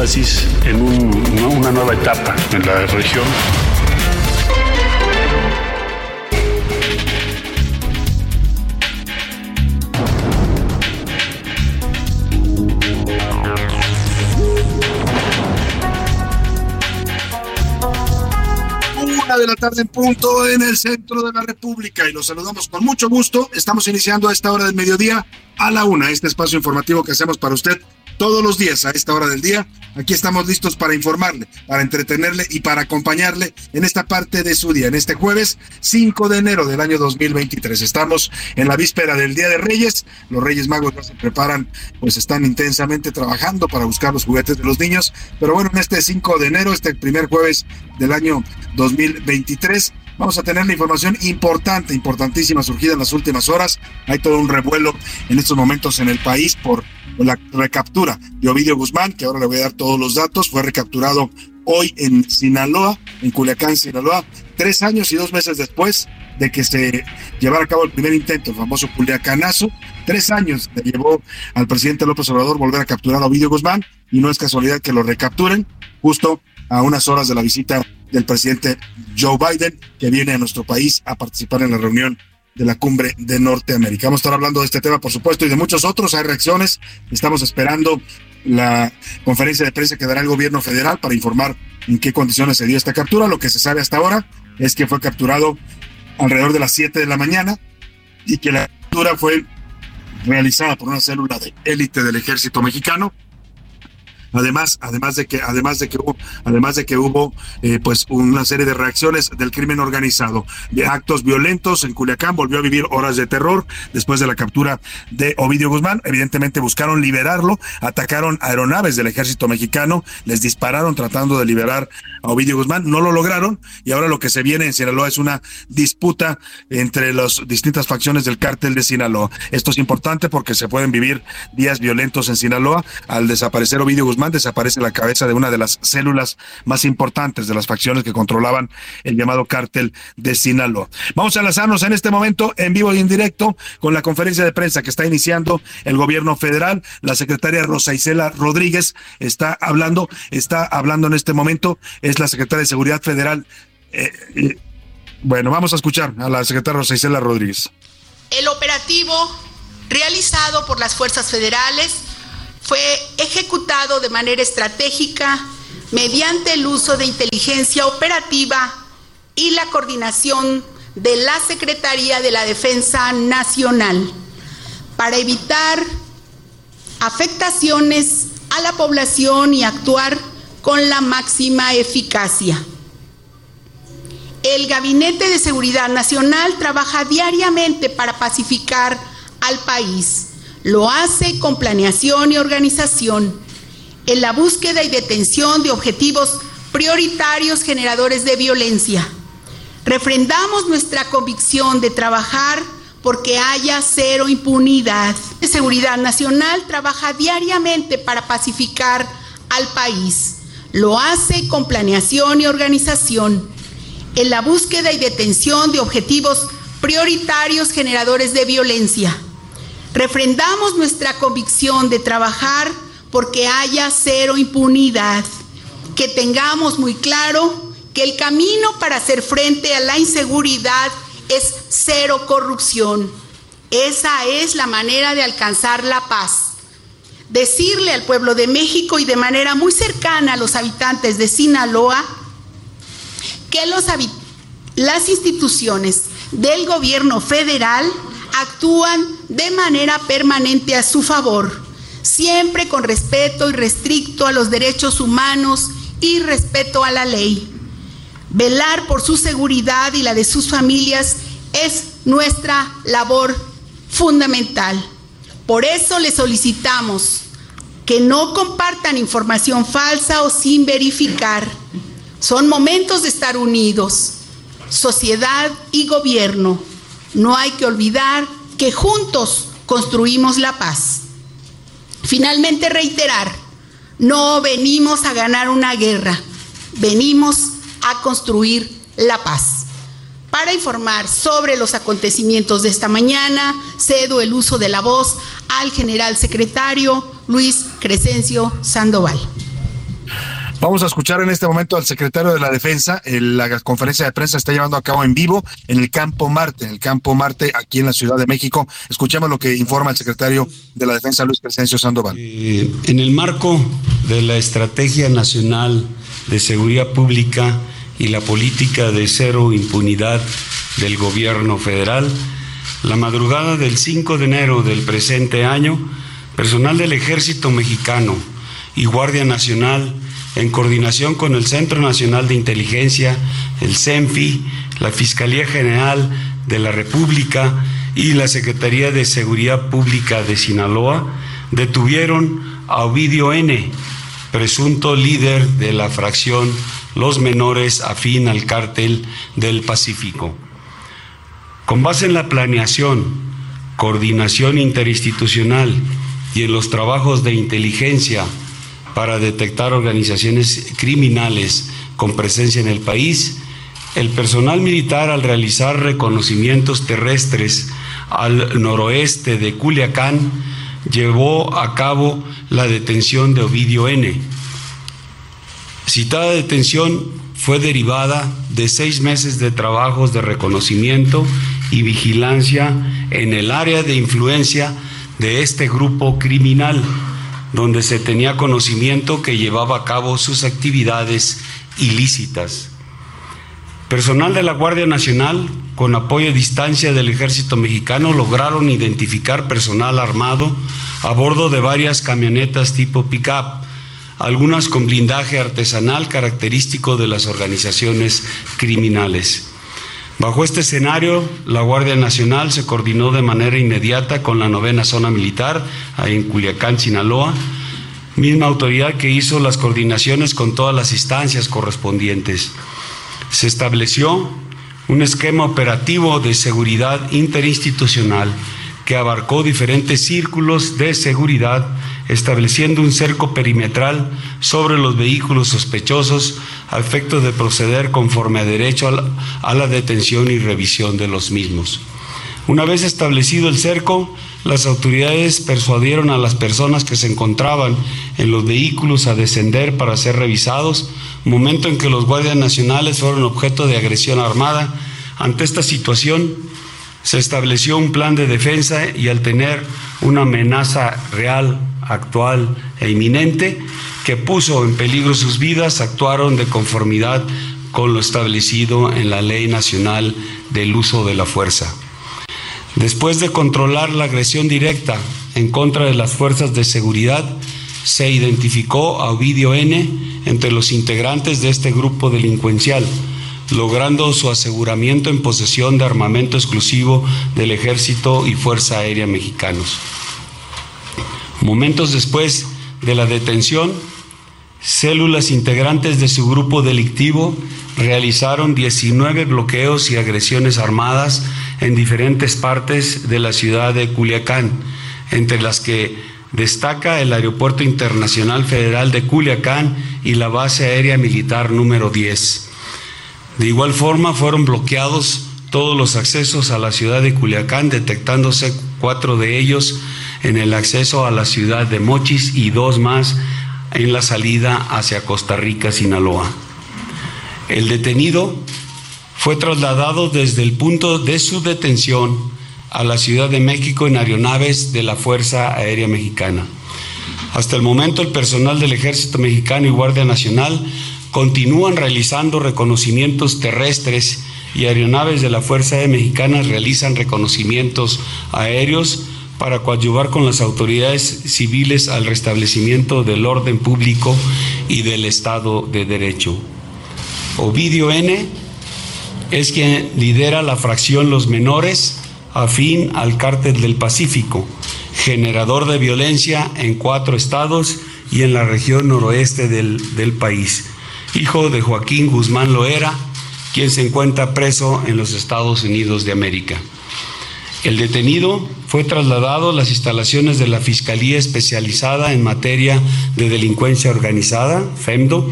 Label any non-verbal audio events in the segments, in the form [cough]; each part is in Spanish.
En una nueva etapa en la región. Una de la tarde en punto en el centro de la República y los saludamos con mucho gusto. Estamos iniciando a esta hora del mediodía a la una, este espacio informativo que hacemos para usted todos los días a esta hora del día. Aquí estamos listos para informarle, para entretenerle y para acompañarle en esta parte de su día, en este jueves 5 de enero del año 2023. Estamos en la víspera del Día de Reyes. Los Reyes Magos ya se preparan, pues están intensamente trabajando para buscar los juguetes de los niños. Pero bueno, en este 5 de enero, este primer jueves del año 2023, Vamos a tener la información importante, importantísima, surgida en las últimas horas. Hay todo un revuelo en estos momentos en el país por la recaptura de Ovidio Guzmán, que ahora le voy a dar todos los datos. Fue recapturado hoy en Sinaloa, en Culiacán, Sinaloa, tres años y dos meses después de que se llevara a cabo el primer intento, el famoso Culiacanazo. Tres años le llevó al presidente López Obrador volver a capturar a Ovidio Guzmán y no es casualidad que lo recapturen justo a unas horas de la visita del presidente Joe Biden, que viene a nuestro país a participar en la reunión de la cumbre de Norteamérica. Vamos a estar hablando de este tema, por supuesto, y de muchos otros. Hay reacciones. Estamos esperando la conferencia de prensa que dará el gobierno federal para informar en qué condiciones se dio esta captura. Lo que se sabe hasta ahora es que fue capturado alrededor de las 7 de la mañana y que la captura fue realizada por una célula de élite del ejército mexicano Además, además de que, además de que hubo, además de que hubo, eh, pues una serie de reacciones del crimen organizado, de actos violentos en Culiacán, volvió a vivir horas de terror después de la captura de Ovidio Guzmán. Evidentemente buscaron liberarlo, atacaron aeronaves del ejército mexicano, les dispararon tratando de liberar a Ovidio Guzmán, no lo lograron y ahora lo que se viene en Sinaloa es una disputa entre las distintas facciones del cártel de Sinaloa. Esto es importante porque se pueden vivir días violentos en Sinaloa. Al desaparecer Ovidio Guzmán, desaparece la cabeza de una de las células más importantes de las facciones que controlaban el llamado cártel de Sinaloa. Vamos a enlazarnos en este momento en vivo y en directo con la conferencia de prensa que está iniciando el gobierno federal. La secretaria Rosa Isela Rodríguez está hablando, está hablando en este momento, es la secretaria de Seguridad Federal. Eh, eh, bueno, vamos a escuchar a la secretaria Rosa Isela Rodríguez. El operativo realizado por las fuerzas federales fue ejecutado de manera estratégica mediante el uso de inteligencia operativa y la coordinación de la Secretaría de la Defensa Nacional para evitar afectaciones a la población y actuar con la máxima eficacia. El Gabinete de Seguridad Nacional trabaja diariamente para pacificar al país. Lo hace con planeación y organización en la búsqueda y detención de objetivos prioritarios generadores de violencia. Refrendamos nuestra convicción de trabajar porque haya cero impunidad. La Seguridad Nacional trabaja diariamente para pacificar al país. Lo hace con planeación y organización en la búsqueda y detención de objetivos prioritarios generadores de violencia. Refrendamos nuestra convicción de trabajar porque haya cero impunidad, que tengamos muy claro que el camino para hacer frente a la inseguridad es cero corrupción. Esa es la manera de alcanzar la paz. Decirle al pueblo de México y de manera muy cercana a los habitantes de Sinaloa que las instituciones del gobierno federal actúan de manera permanente a su favor, siempre con respeto y restricto a los derechos humanos y respeto a la ley. Velar por su seguridad y la de sus familias es nuestra labor fundamental. Por eso le solicitamos que no compartan información falsa o sin verificar. Son momentos de estar unidos, sociedad y gobierno. No hay que olvidar que juntos construimos la paz. Finalmente reiterar, no venimos a ganar una guerra, venimos a construir la paz. Para informar sobre los acontecimientos de esta mañana, cedo el uso de la voz al general secretario Luis Crescencio Sandoval. Vamos a escuchar en este momento al secretario de la Defensa. La conferencia de prensa está llevando a cabo en vivo en el Campo Marte, en el Campo Marte aquí en la Ciudad de México. Escuchemos lo que informa el secretario de la Defensa, Luis Crescencio Sandoval. Eh, en el marco de la Estrategia Nacional de Seguridad Pública y la política de cero impunidad del gobierno federal, la madrugada del 5 de enero del presente año, personal del Ejército Mexicano y Guardia Nacional, en coordinación con el Centro Nacional de Inteligencia, el CENFI, la Fiscalía General de la República y la Secretaría de Seguridad Pública de Sinaloa, detuvieron a Ovidio N., presunto líder de la fracción Los Menores afín al cártel del Pacífico. Con base en la planeación, coordinación interinstitucional y en los trabajos de inteligencia para detectar organizaciones criminales con presencia en el país, el personal militar al realizar reconocimientos terrestres al noroeste de Culiacán llevó a cabo la detención de Ovidio N. Citada detención fue derivada de seis meses de trabajos de reconocimiento y vigilancia en el área de influencia de este grupo criminal, donde se tenía conocimiento que llevaba a cabo sus actividades ilícitas. Personal de la Guardia Nacional, con apoyo a distancia del Ejército Mexicano, lograron identificar personal armado a bordo de varias camionetas tipo pick-up, algunas con blindaje artesanal característico de las organizaciones criminales. Bajo este escenario, la Guardia Nacional se coordinó de manera inmediata con la novena zona militar, ahí en Culiacán, Sinaloa, misma autoridad que hizo las coordinaciones con todas las instancias correspondientes. Se estableció un esquema operativo de seguridad interinstitucional que abarcó diferentes círculos de seguridad, estableciendo un cerco perimetral sobre los vehículos sospechosos a efecto de proceder conforme a derecho a la, detención y revisión de los mismos. Una vez establecido el cerco, las autoridades persuadieron a las personas que se encontraban en los vehículos a descender para ser revisados, momento en que los guardias nacionales fueron objeto de agresión armada. Ante esta situación, se estableció un plan de defensa y al tener una amenaza real, actual e inminente que puso en peligro sus vidas, actuaron de conformidad con lo establecido en la Ley Nacional del Uso de la Fuerza. Después de controlar la agresión directa en contra de las fuerzas de seguridad, se identificó a Ovidio N. entre los integrantes de este grupo delincuencial logrando su aseguramiento en posesión de armamento exclusivo del Ejército y Fuerza Aérea Mexicanos. Momentos después de la detención, células integrantes de su grupo delictivo realizaron 19 bloqueos y agresiones armadas en diferentes partes de la ciudad de Culiacán, entre las que destaca el Aeropuerto Internacional Federal de Culiacán y la base aérea militar número 10. De igual forma fueron bloqueados todos los accesos a la ciudad de Culiacán, detectándose cuatro de ellos en el acceso a la ciudad de Mochis y dos más en la salida hacia Costa Rica, Sinaloa. El detenido fue trasladado desde el punto de su detención a la Ciudad de México en aeronaves de la Fuerza Aérea Mexicana. Hasta el momento el personal del Ejército Mexicano y Guardia Nacional continúan realizando reconocimientos terrestres y aeronaves de la Fuerza Aérea Mexicana realizan reconocimientos aéreos para coadyuvar con las autoridades civiles al restablecimiento del orden público y del Estado de Derecho. Ovidio N. es quien lidera la fracción Los Menores afín al cártel del Pacífico, generador de violencia en cuatro estados y en la región noroeste del, del país. Hijo de Joaquín Guzmán Loera, quien se encuentra preso en los Estados Unidos de América. El detenido fue trasladado a las instalaciones de la Fiscalía Especializada en Materia de Delincuencia Organizada, FEMDO,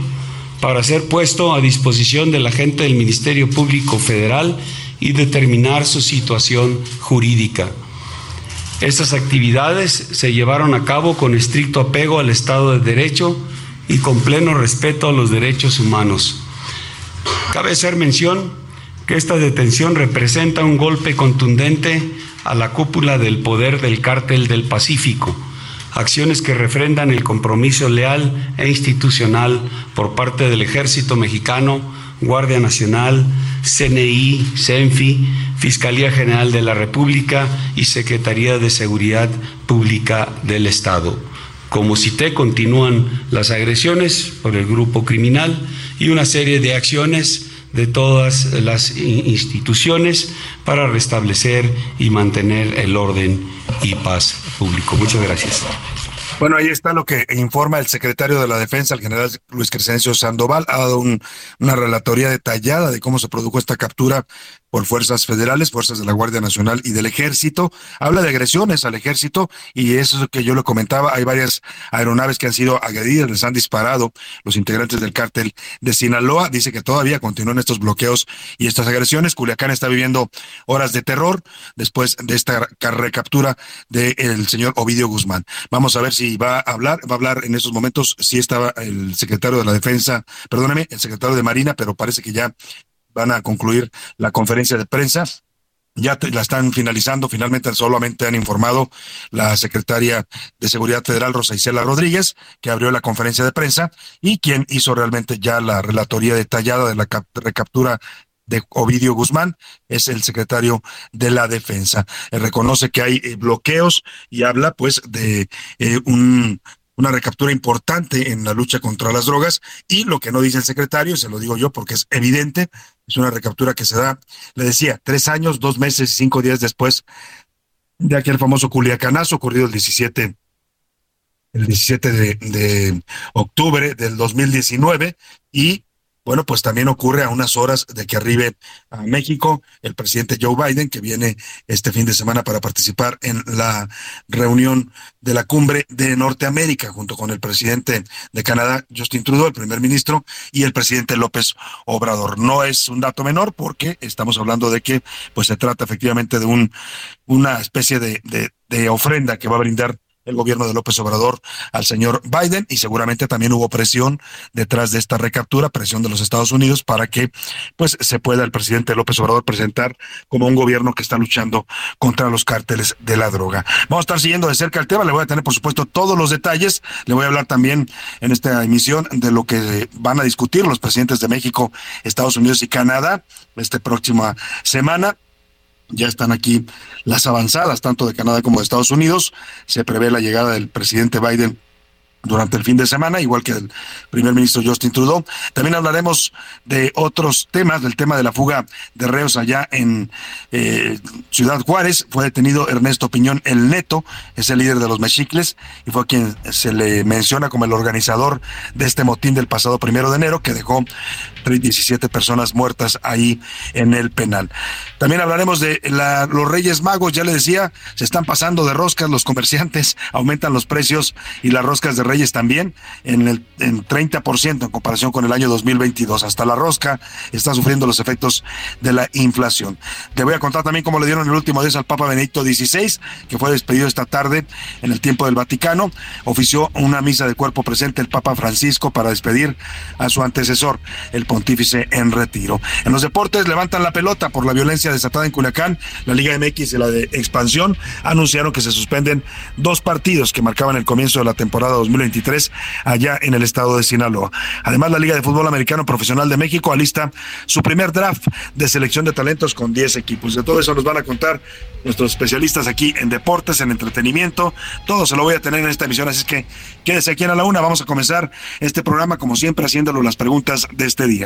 para ser puesto a disposición del agente del Ministerio Público Federal y determinar su situación jurídica. Estas actividades se llevaron a cabo con estricto apego al Estado de Derecho y con pleno respeto a los derechos humanos. Cabe hacer mención que esta detención representa un golpe contundente a la cúpula del poder del cártel del Pacífico, acciones que refrendan el compromiso leal e institucional por parte del ejército mexicano, Guardia Nacional, CNI, CENFI, Fiscalía General de la República y Secretaría de Seguridad Pública del Estado. Como cité, continúan las agresiones por el grupo criminal y una serie de acciones de todas las instituciones para restablecer y mantener el orden y paz público. Muchas gracias. Bueno, ahí está lo que informa el secretario de la Defensa, el general Luis Crescencio Sandoval. Ha dado una relatoría detallada de cómo se produjo esta captura por fuerzas federales, fuerzas de la Guardia Nacional y del Ejército. Habla de agresiones al Ejército y eso es que yo le comentaba. Hay varias aeronaves que han sido agredidas, les han disparado los integrantes del cártel de Sinaloa. Dice que todavía continúan estos bloqueos y estas agresiones. Culiacán está viviendo horas de terror después de esta recaptura del señor Ovidio Guzmán. Vamos a ver si va a hablar, va a hablar en esos momentos si estaba el secretario de la Defensa, perdóneme, el secretario de Marina, pero parece que ya van a concluir la conferencia de prensa. Ya la están finalizando, finalmente solamente han informado la secretaria de Seguridad Federal, Rosa Isela Rodríguez, que abrió la conferencia de prensa y quien hizo realmente ya la relatoría detallada de la recaptura de Ovidio Guzmán, es el secretario de la Defensa. reconoce que hay eh, bloqueos y habla pues de eh, un una recaptura importante en la lucha contra las drogas. Y lo que no dice el secretario, se lo digo yo porque es evidente, es una recaptura que se da, le decía, tres años, dos meses y cinco días después de aquel famoso Culiacanazo ocurrido el 17 el 17 de, de octubre del 2019 y bueno, pues también ocurre a unas horas de que arribe a México el presidente Joe Biden, que viene este fin de semana para participar en la reunión de la cumbre de Norteamérica, junto con el presidente de Canadá, Justin Trudeau, el primer ministro, y el presidente López Obrador. No es un dato menor porque estamos hablando de que pues se trata efectivamente de un una especie de, de, de ofrenda que va a brindar el gobierno de López Obrador al señor Biden y seguramente también hubo presión detrás de esta recaptura, presión de los Estados Unidos para que pues se pueda el presidente López Obrador presentar como un gobierno que está luchando contra los cárteles de la droga. Vamos a estar siguiendo de cerca el tema, le voy a tener por supuesto todos los detalles, le voy a hablar también en esta emisión de lo que van a discutir los presidentes de México, Estados Unidos y Canadá esta próxima semana ya están aquí las avanzadas, tanto de Canadá como de Estados Unidos. Se prevé la llegada del presidente Biden durante el fin de semana, igual que el primer ministro Justin Trudeau. También hablaremos de otros temas, del tema de la fuga de reos allá en eh, Ciudad Juárez. Fue detenido Ernesto Piñón el Neto, es el líder de los mexicles y fue quien se le menciona como el organizador de este motín del pasado primero de enero que dejó 17 personas muertas ahí en el penal. También hablaremos de los Reyes Magos, ya le decía, se están pasando de roscas los comerciantes, [laughs] aumentan los precios y las roscas de Reyes también en el en 30% en comparación con el año 2022. Hasta la rosca está sufriendo los efectos de la inflación. Te voy a contar también cómo le dieron el último día al Papa Benedicto XVI, que fue despedido esta tarde en el tiempo del Vaticano. Ofició una misa de cuerpo presente el Papa Francisco para despedir a su antecesor, el pontífice en retiro. En los deportes levantan la pelota por la violencia desatada en Culiacán. La Liga MX y la de Expansión anunciaron que se suspenden dos partidos que marcaban el comienzo de la temporada 2023 allá en el estado de Sinaloa. Además, la Liga de Fútbol Americano Profesional de México alista su primer draft de selección de talentos con 10 equipos. De todo eso nos van a contar nuestros especialistas aquí en deportes, en entretenimiento. Todo se lo voy a tener en esta emisión, así que quédese aquí a la una. Vamos a comenzar este programa, como siempre, haciéndolo las preguntas de este día.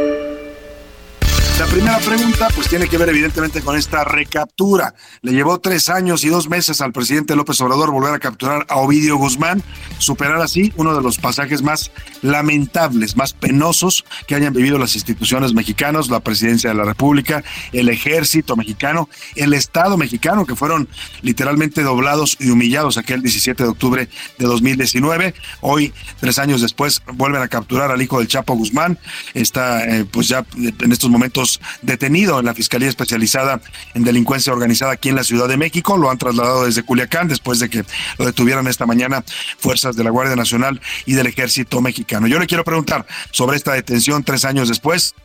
La primera pregunta pues tiene que ver evidentemente con esta recaptura. Le llevó tres años y dos meses al presidente López Obrador volver a capturar a Ovidio Guzmán, superar así uno de los pasajes más lamentables, más penosos que hayan vivido las instituciones mexicanas, la presidencia de la República, el ejército mexicano, el Estado mexicano, que fueron literalmente doblados y humillados aquel 17 de octubre de 2019. Hoy, tres años después, vuelven a capturar al hijo del Chapo Guzmán. Está eh, pues ya en estos momentos detenido en la Fiscalía Especializada en Delincuencia Organizada aquí en la Ciudad de México. Lo han trasladado desde Culiacán después de que lo detuvieran esta mañana fuerzas de la Guardia Nacional y del Ejército Mexicano. Yo le quiero preguntar sobre esta detención tres años después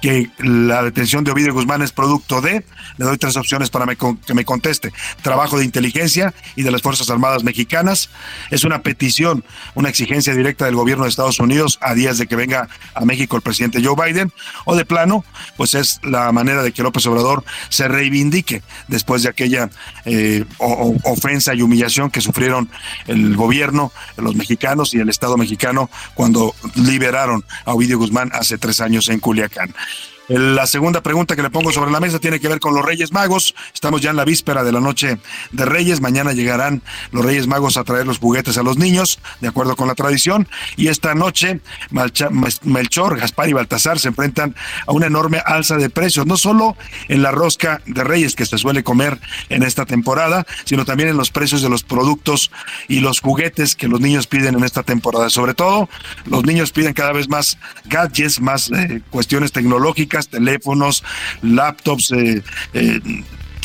que la detención de Ovidio Guzmán es producto de, le doy tres opciones para que me conteste, trabajo de inteligencia y de las Fuerzas Armadas Mexicanas, es una petición, una exigencia directa del gobierno de Estados Unidos a días de que venga a México el presidente Joe Biden, o de plano, pues es la manera de que López Obrador se reivindique después de aquella eh, ofensa y humillación que sufrieron el gobierno, los mexicanos y el Estado mexicano cuando liberaron a Ovidio Guzmán hace tres años en Culiacán. Culiacán. La segunda pregunta que le pongo sobre la mesa tiene que ver con los Reyes Magos. Estamos ya en la víspera de la noche de Reyes. Mañana llegarán los Reyes Magos a traer los juguetes a los niños, de acuerdo con la tradición. Y esta noche Melchor, Gaspar y Baltasar se enfrentan a una enorme alza de precios, no solo en la rosca de Reyes que se suele comer en esta temporada, sino también en los precios de los productos y los juguetes que los niños piden en esta temporada. Sobre todo, los niños piden cada vez más gadgets, más eh, cuestiones tecnológicas teléfonos, laptops, eh, eh,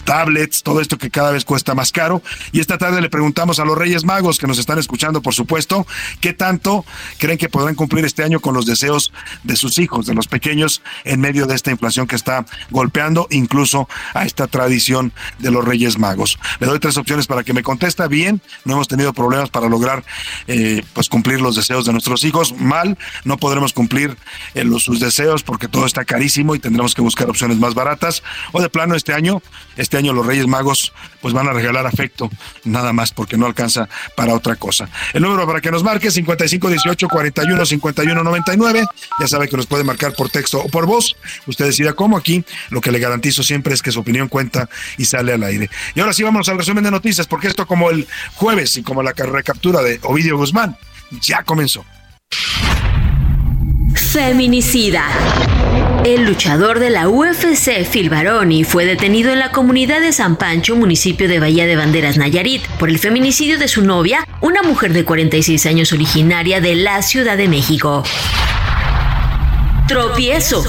tablets, todo esto que cada vez cuesta más caro. Y esta tarde le preguntamos a los Reyes Magos que nos están escuchando, por supuesto, qué tanto creen que podrán cumplir este año con los deseos de sus hijos, de los pequeños, en medio de esta inflación que está golpeando incluso a esta tradición de los Reyes Magos. Le doy tres opciones para que me contesta bien. No hemos tenido problemas para lograr eh, pues cumplir los deseos de nuestros hijos. Mal, no podremos cumplir eh, los, sus deseos porque todo está carísimo y tendremos que buscar opciones más baratas. O de plano este año, año los Reyes Magos pues van a regalar afecto, nada más porque no alcanza para otra cosa. El número para que nos marque 55 18 41 51 99. Ya sabe que nos puede marcar por texto o por voz. Usted decida cómo aquí. Lo que le garantizo siempre es que su opinión cuenta y sale al aire. Y ahora sí vamos al resumen de noticias, porque esto como el jueves y como la recaptura de Ovidio Guzmán ya comenzó. Feminicida. El luchador de la UFC, Phil Baroni, fue detenido en la comunidad de San Pancho, municipio de Bahía de Banderas, Nayarit, por el feminicidio de su novia, una mujer de 46 años originaria de la Ciudad de México. Tropiezo.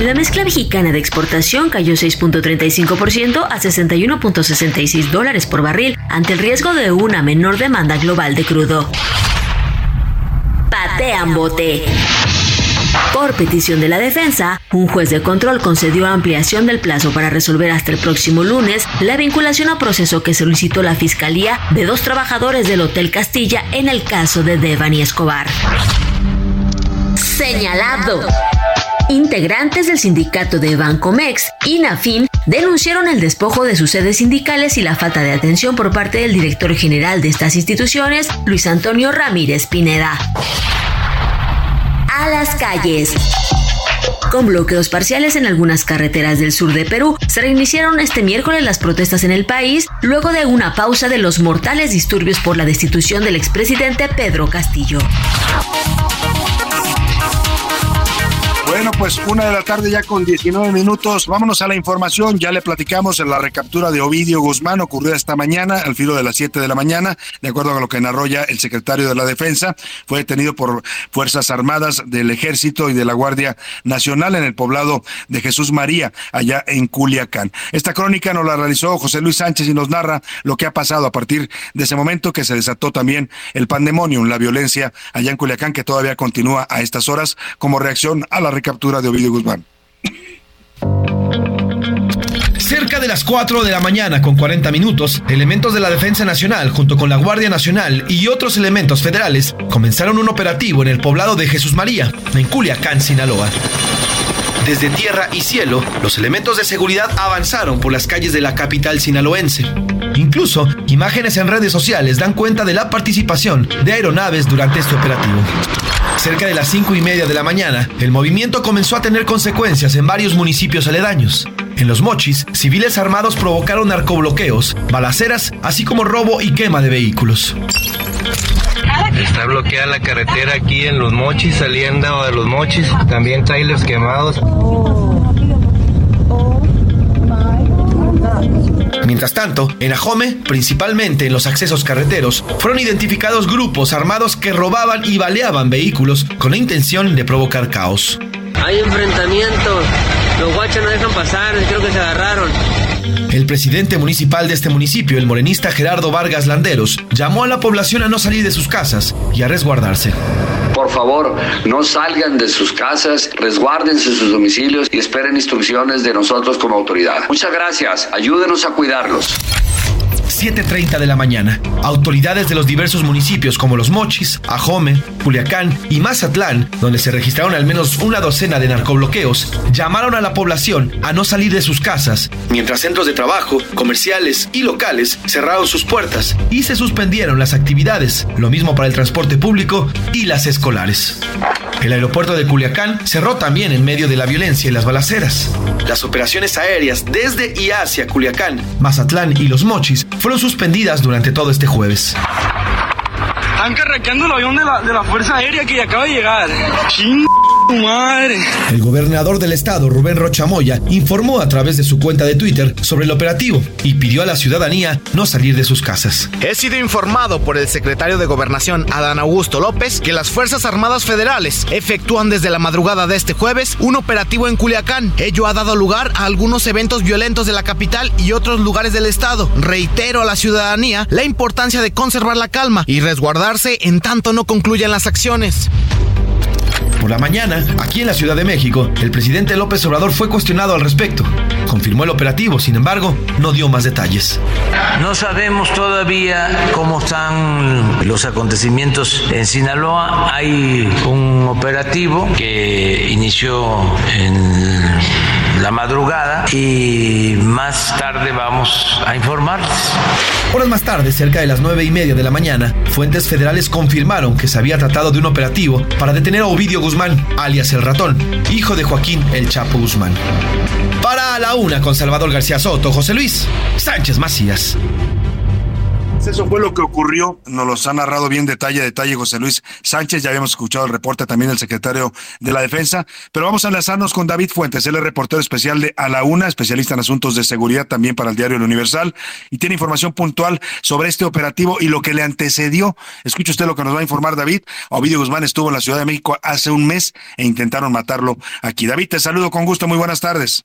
La mezcla mexicana de exportación cayó 6.35% a 61.66 dólares por barril ante el riesgo de una menor demanda global de crudo. Patean bote. Por petición de la defensa, un juez de control concedió ampliación del plazo para resolver hasta el próximo lunes la vinculación a proceso que solicitó la Fiscalía de dos trabajadores del Hotel Castilla en el caso de Devani Escobar. señalado. Integrantes del sindicato de Bancomex, INAFIN, denunciaron el despojo de sus sedes sindicales y la falta de atención por parte del director general de estas instituciones, Luis Antonio Ramírez Pineda. A las calles. Con bloqueos parciales en algunas carreteras del sur de Perú, se reiniciaron este miércoles las protestas en el país luego de una pausa de los mortales disturbios por la destitución del expresidente Pedro Castillo. Pues una de la tarde ya con 19 minutos. Vámonos a la información. Ya le platicamos en la recaptura de Ovidio Guzmán ocurrida esta mañana al filo de las 7 de la mañana. De acuerdo a lo que narró ya el secretario de la Defensa, fue detenido por Fuerzas Armadas del Ejército y de la Guardia Nacional en el poblado de Jesús María, allá en Culiacán. Esta crónica nos la realizó José Luis Sánchez y nos narra lo que ha pasado a partir de ese momento que se desató también el pandemonium, la violencia allá en Culiacán que todavía continúa a estas horas como reacción a la de Ovidio Guzmán. Cerca de las 4 de la mañana con 40 minutos, elementos de la Defensa Nacional junto con la Guardia Nacional y otros elementos federales comenzaron un operativo en el poblado de Jesús María, en Culiacán, Sinaloa. Desde tierra y cielo, los elementos de seguridad avanzaron por las calles de la capital sinaloense. Incluso, imágenes en redes sociales dan cuenta de la participación de aeronaves durante este operativo. Cerca de las cinco y media de la mañana, el movimiento comenzó a tener consecuencias en varios municipios aledaños. En los mochis, civiles armados provocaron narcobloqueos, balaceras, así como robo y quema de vehículos. Está bloqueada la carretera aquí en Los Mochis, saliendo de Los Mochis. También trailers quemados. Mientras tanto, en Ajome, principalmente en los accesos carreteros, fueron identificados grupos armados que robaban y baleaban vehículos con la intención de provocar caos. Hay enfrentamientos, los guachos no dejan pasar, creo que se agarraron. El presidente municipal de este municipio, el morenista Gerardo Vargas Landeros, llamó a la población a no salir de sus casas y a resguardarse. Por favor, no salgan de sus casas, resguárdense sus domicilios y esperen instrucciones de nosotros como autoridad. Muchas gracias, ayúdenos a cuidarlos. 7.30 de la mañana. Autoridades de los diversos municipios como Los Mochis, Ajome, Culiacán y Mazatlán, donde se registraron al menos una docena de narcobloqueos, llamaron a la población a no salir de sus casas, mientras centros de trabajo, comerciales y locales cerraron sus puertas y se suspendieron las actividades, lo mismo para el transporte público y las escolares. El aeropuerto de Culiacán cerró también en medio de la violencia y las balaceras. Las operaciones aéreas desde y hacia Culiacán, Mazatlán y Los Mochis fueron suspendidas durante todo este jueves. Están carraqueando el avión de la, de la Fuerza Aérea que acaba de llegar. ¡Ching! Madre. El gobernador del estado, Rubén Rochamoya, informó a través de su cuenta de Twitter sobre el operativo y pidió a la ciudadanía no salir de sus casas. He sido informado por el secretario de Gobernación, Adán Augusto López, que las Fuerzas Armadas Federales efectúan desde la madrugada de este jueves un operativo en Culiacán. Ello ha dado lugar a algunos eventos violentos de la capital y otros lugares del estado. Reitero a la ciudadanía la importancia de conservar la calma y resguardarse en tanto no concluyan las acciones. Por la mañana, aquí en la Ciudad de México, el presidente López Obrador fue cuestionado al respecto. Confirmó el operativo, sin embargo, no dio más detalles. No sabemos todavía cómo están los acontecimientos en Sinaloa. Hay un operativo que inició en la madrugada y más tarde vamos a informarles. Horas más tarde, cerca de las nueve y media de la mañana, fuentes federales confirmaron que se había tratado de un operativo para detener a Ovidio Guzmán, alias el ratón, hijo de Joaquín El Chapo Guzmán. Para la una con Salvador García Soto, José Luis Sánchez Macías. Eso fue lo que ocurrió, nos los ha narrado bien detalle a detalle José Luis Sánchez, ya habíamos escuchado el reporte también del secretario de la Defensa, pero vamos a enlazarnos con David Fuentes, él es reportero especial de A la Una, especialista en asuntos de seguridad también para el diario El Universal, y tiene información puntual sobre este operativo y lo que le antecedió. Escuche usted lo que nos va a informar David. Ovidio Guzmán estuvo en la Ciudad de México hace un mes e intentaron matarlo aquí. David, te saludo con gusto, muy buenas tardes.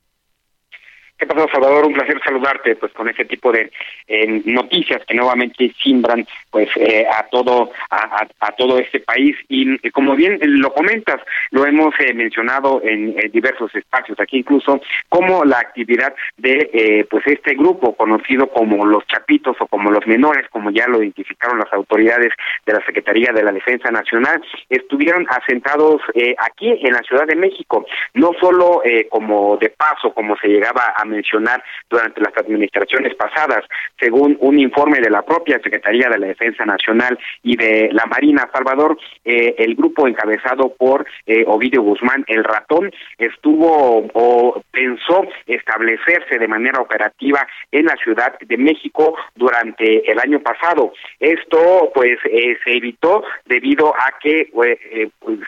¿Qué pasó, Salvador? Un placer saludarte, pues, con ese tipo de eh, noticias que nuevamente simbran, pues, eh, a todo a, todo este país. Y como bien lo comentas, lo hemos eh, mencionado en, diversos espacios, aquí incluso, como la actividad de, pues, este grupo conocido como los chapitos o como los menores, como ya lo identificaron las autoridades de la Secretaría de la Defensa Nacional, estuvieron asentados aquí en la Ciudad de México, no solo como de paso, como se llegaba a mencionar durante las administraciones pasadas. Según un informe de la propia Secretaría de la Defensa Nacional y de la Marina Salvador, eh, el grupo encabezado por eh, Ovidio Guzmán, el ratón, estuvo o pensó establecerse de manera operativa en la Ciudad de México durante el año pasado. Esto pues eh, se evitó debido a que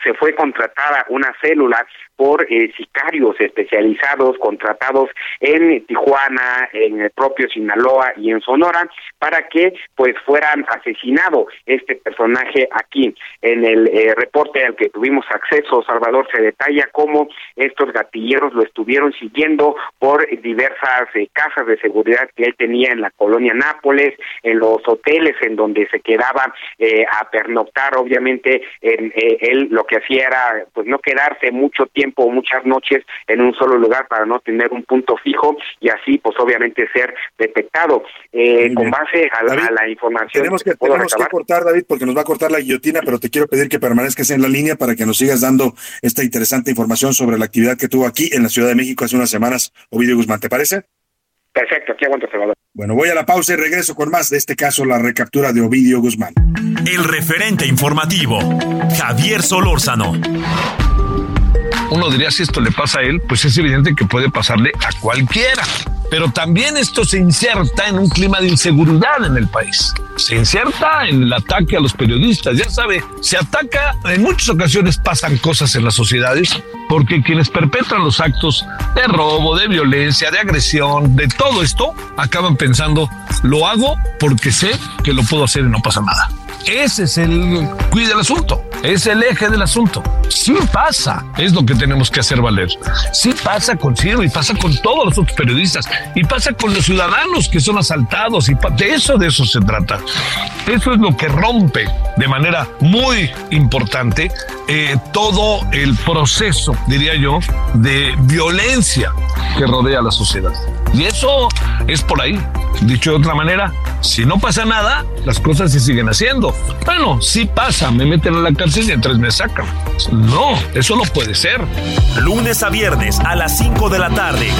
se fue contratada una célula por sicarios especializados contratados en Tijuana, en el propio Sinaloa y en Sonora, para que pues fueran asesinado este personaje aquí. En el eh, reporte al que tuvimos acceso, Salvador se detalla cómo estos gatilleros lo estuvieron siguiendo por diversas eh, casas de seguridad que él tenía en la colonia Nápoles, en los hoteles en donde se quedaba eh, a pernoctar, obviamente él lo que hacía era pues no quedarse mucho tiempo o muchas noches en un solo lugar para no tener un punto fijo y así pues obviamente ser detectado. Eh, con base a la, información... Tenemos que, tenemos que cortar, David, porque nos va a cortar la guillotina, pero te quiero pedir que permanezcas en la línea para que nos sigas dando esta interesante información sobre la actividad que tuvo aquí en la Ciudad de México hace unas semanas, Ovidio Guzmán, ¿te parece? Perfecto, aquí aguanto, Salvador. Bueno, voy a la pausa y regreso con más de este caso, la recaptura de Ovidio Guzmán. El referente informativo, Javier Solórzano uno diría si esto le pasa a él, pues es evidente que puede pasarle a cualquiera. Pero también esto se inserta en un clima de inseguridad en el país. Se inserta en el ataque a los periodistas. Ya sabe, se ataca, en muchas ocasiones pasan cosas en las sociedades porque quienes perpetran los actos de robo, de violencia, de agresión, de todo esto, acaban pensando, lo hago porque sé que lo puedo hacer y no pasa nada. Ese es el cuide del asunto, es el eje del asunto. Sí pasa, es lo que tenemos que hacer valer. Sí pasa con Ciro y pasa con todos los otros periodistas y pasa con los ciudadanos que son asaltados y de eso de eso se trata. Eso es lo que rompe de manera muy importante eh, todo el proceso, diría yo, de violencia que rodea a la sociedad. Y eso es por ahí. Dicho de otra manera, si no pasa nada, las cosas se siguen haciendo. Bueno, sí pasa, me meten a la cárcel y en me sacan. No, eso no puede ser. Lunes a viernes a las 5 de la tarde.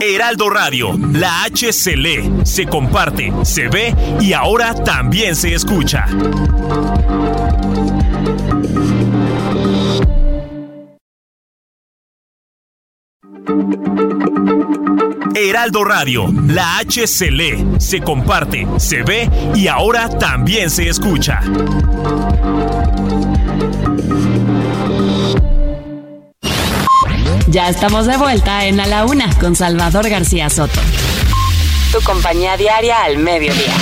Heraldo Radio, la H se lee, se comparte, se ve y ahora también se escucha. Heraldo Radio, la H se lee, se comparte, se ve y ahora también se escucha. Ya estamos de vuelta en A la Una con Salvador García Soto. Tu compañía diaria al mediodía.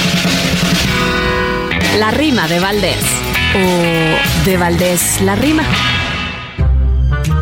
La rima de Valdés. O de Valdés la rima.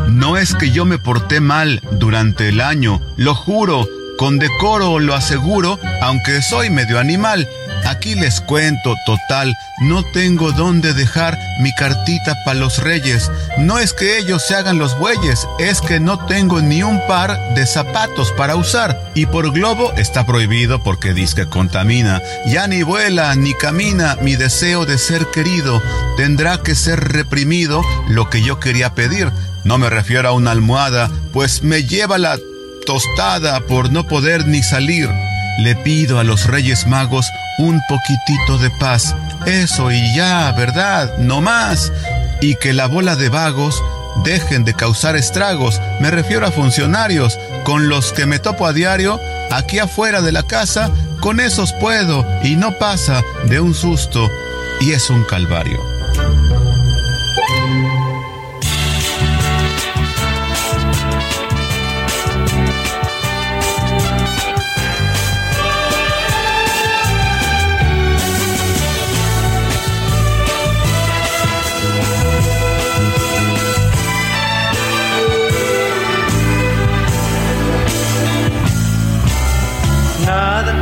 No es que yo me porté mal durante el año, lo juro, con decoro lo aseguro, aunque soy medio animal. Aquí les cuento, total, no tengo dónde dejar mi cartita para los reyes. No es que ellos se hagan los bueyes, es que no tengo ni un par de zapatos para usar. Y por globo está prohibido porque dice que contamina. Ya ni vuela ni camina mi deseo de ser querido. Tendrá que ser reprimido lo que yo quería pedir. No me refiero a una almohada, pues me lleva la tostada por no poder ni salir. Le pido a los Reyes Magos un poquitito de paz. Eso y ya, ¿verdad? No más. Y que la bola de vagos dejen de causar estragos. Me refiero a funcionarios con los que me topo a diario aquí afuera de la casa. Con esos puedo y no pasa de un susto. Y es un calvario.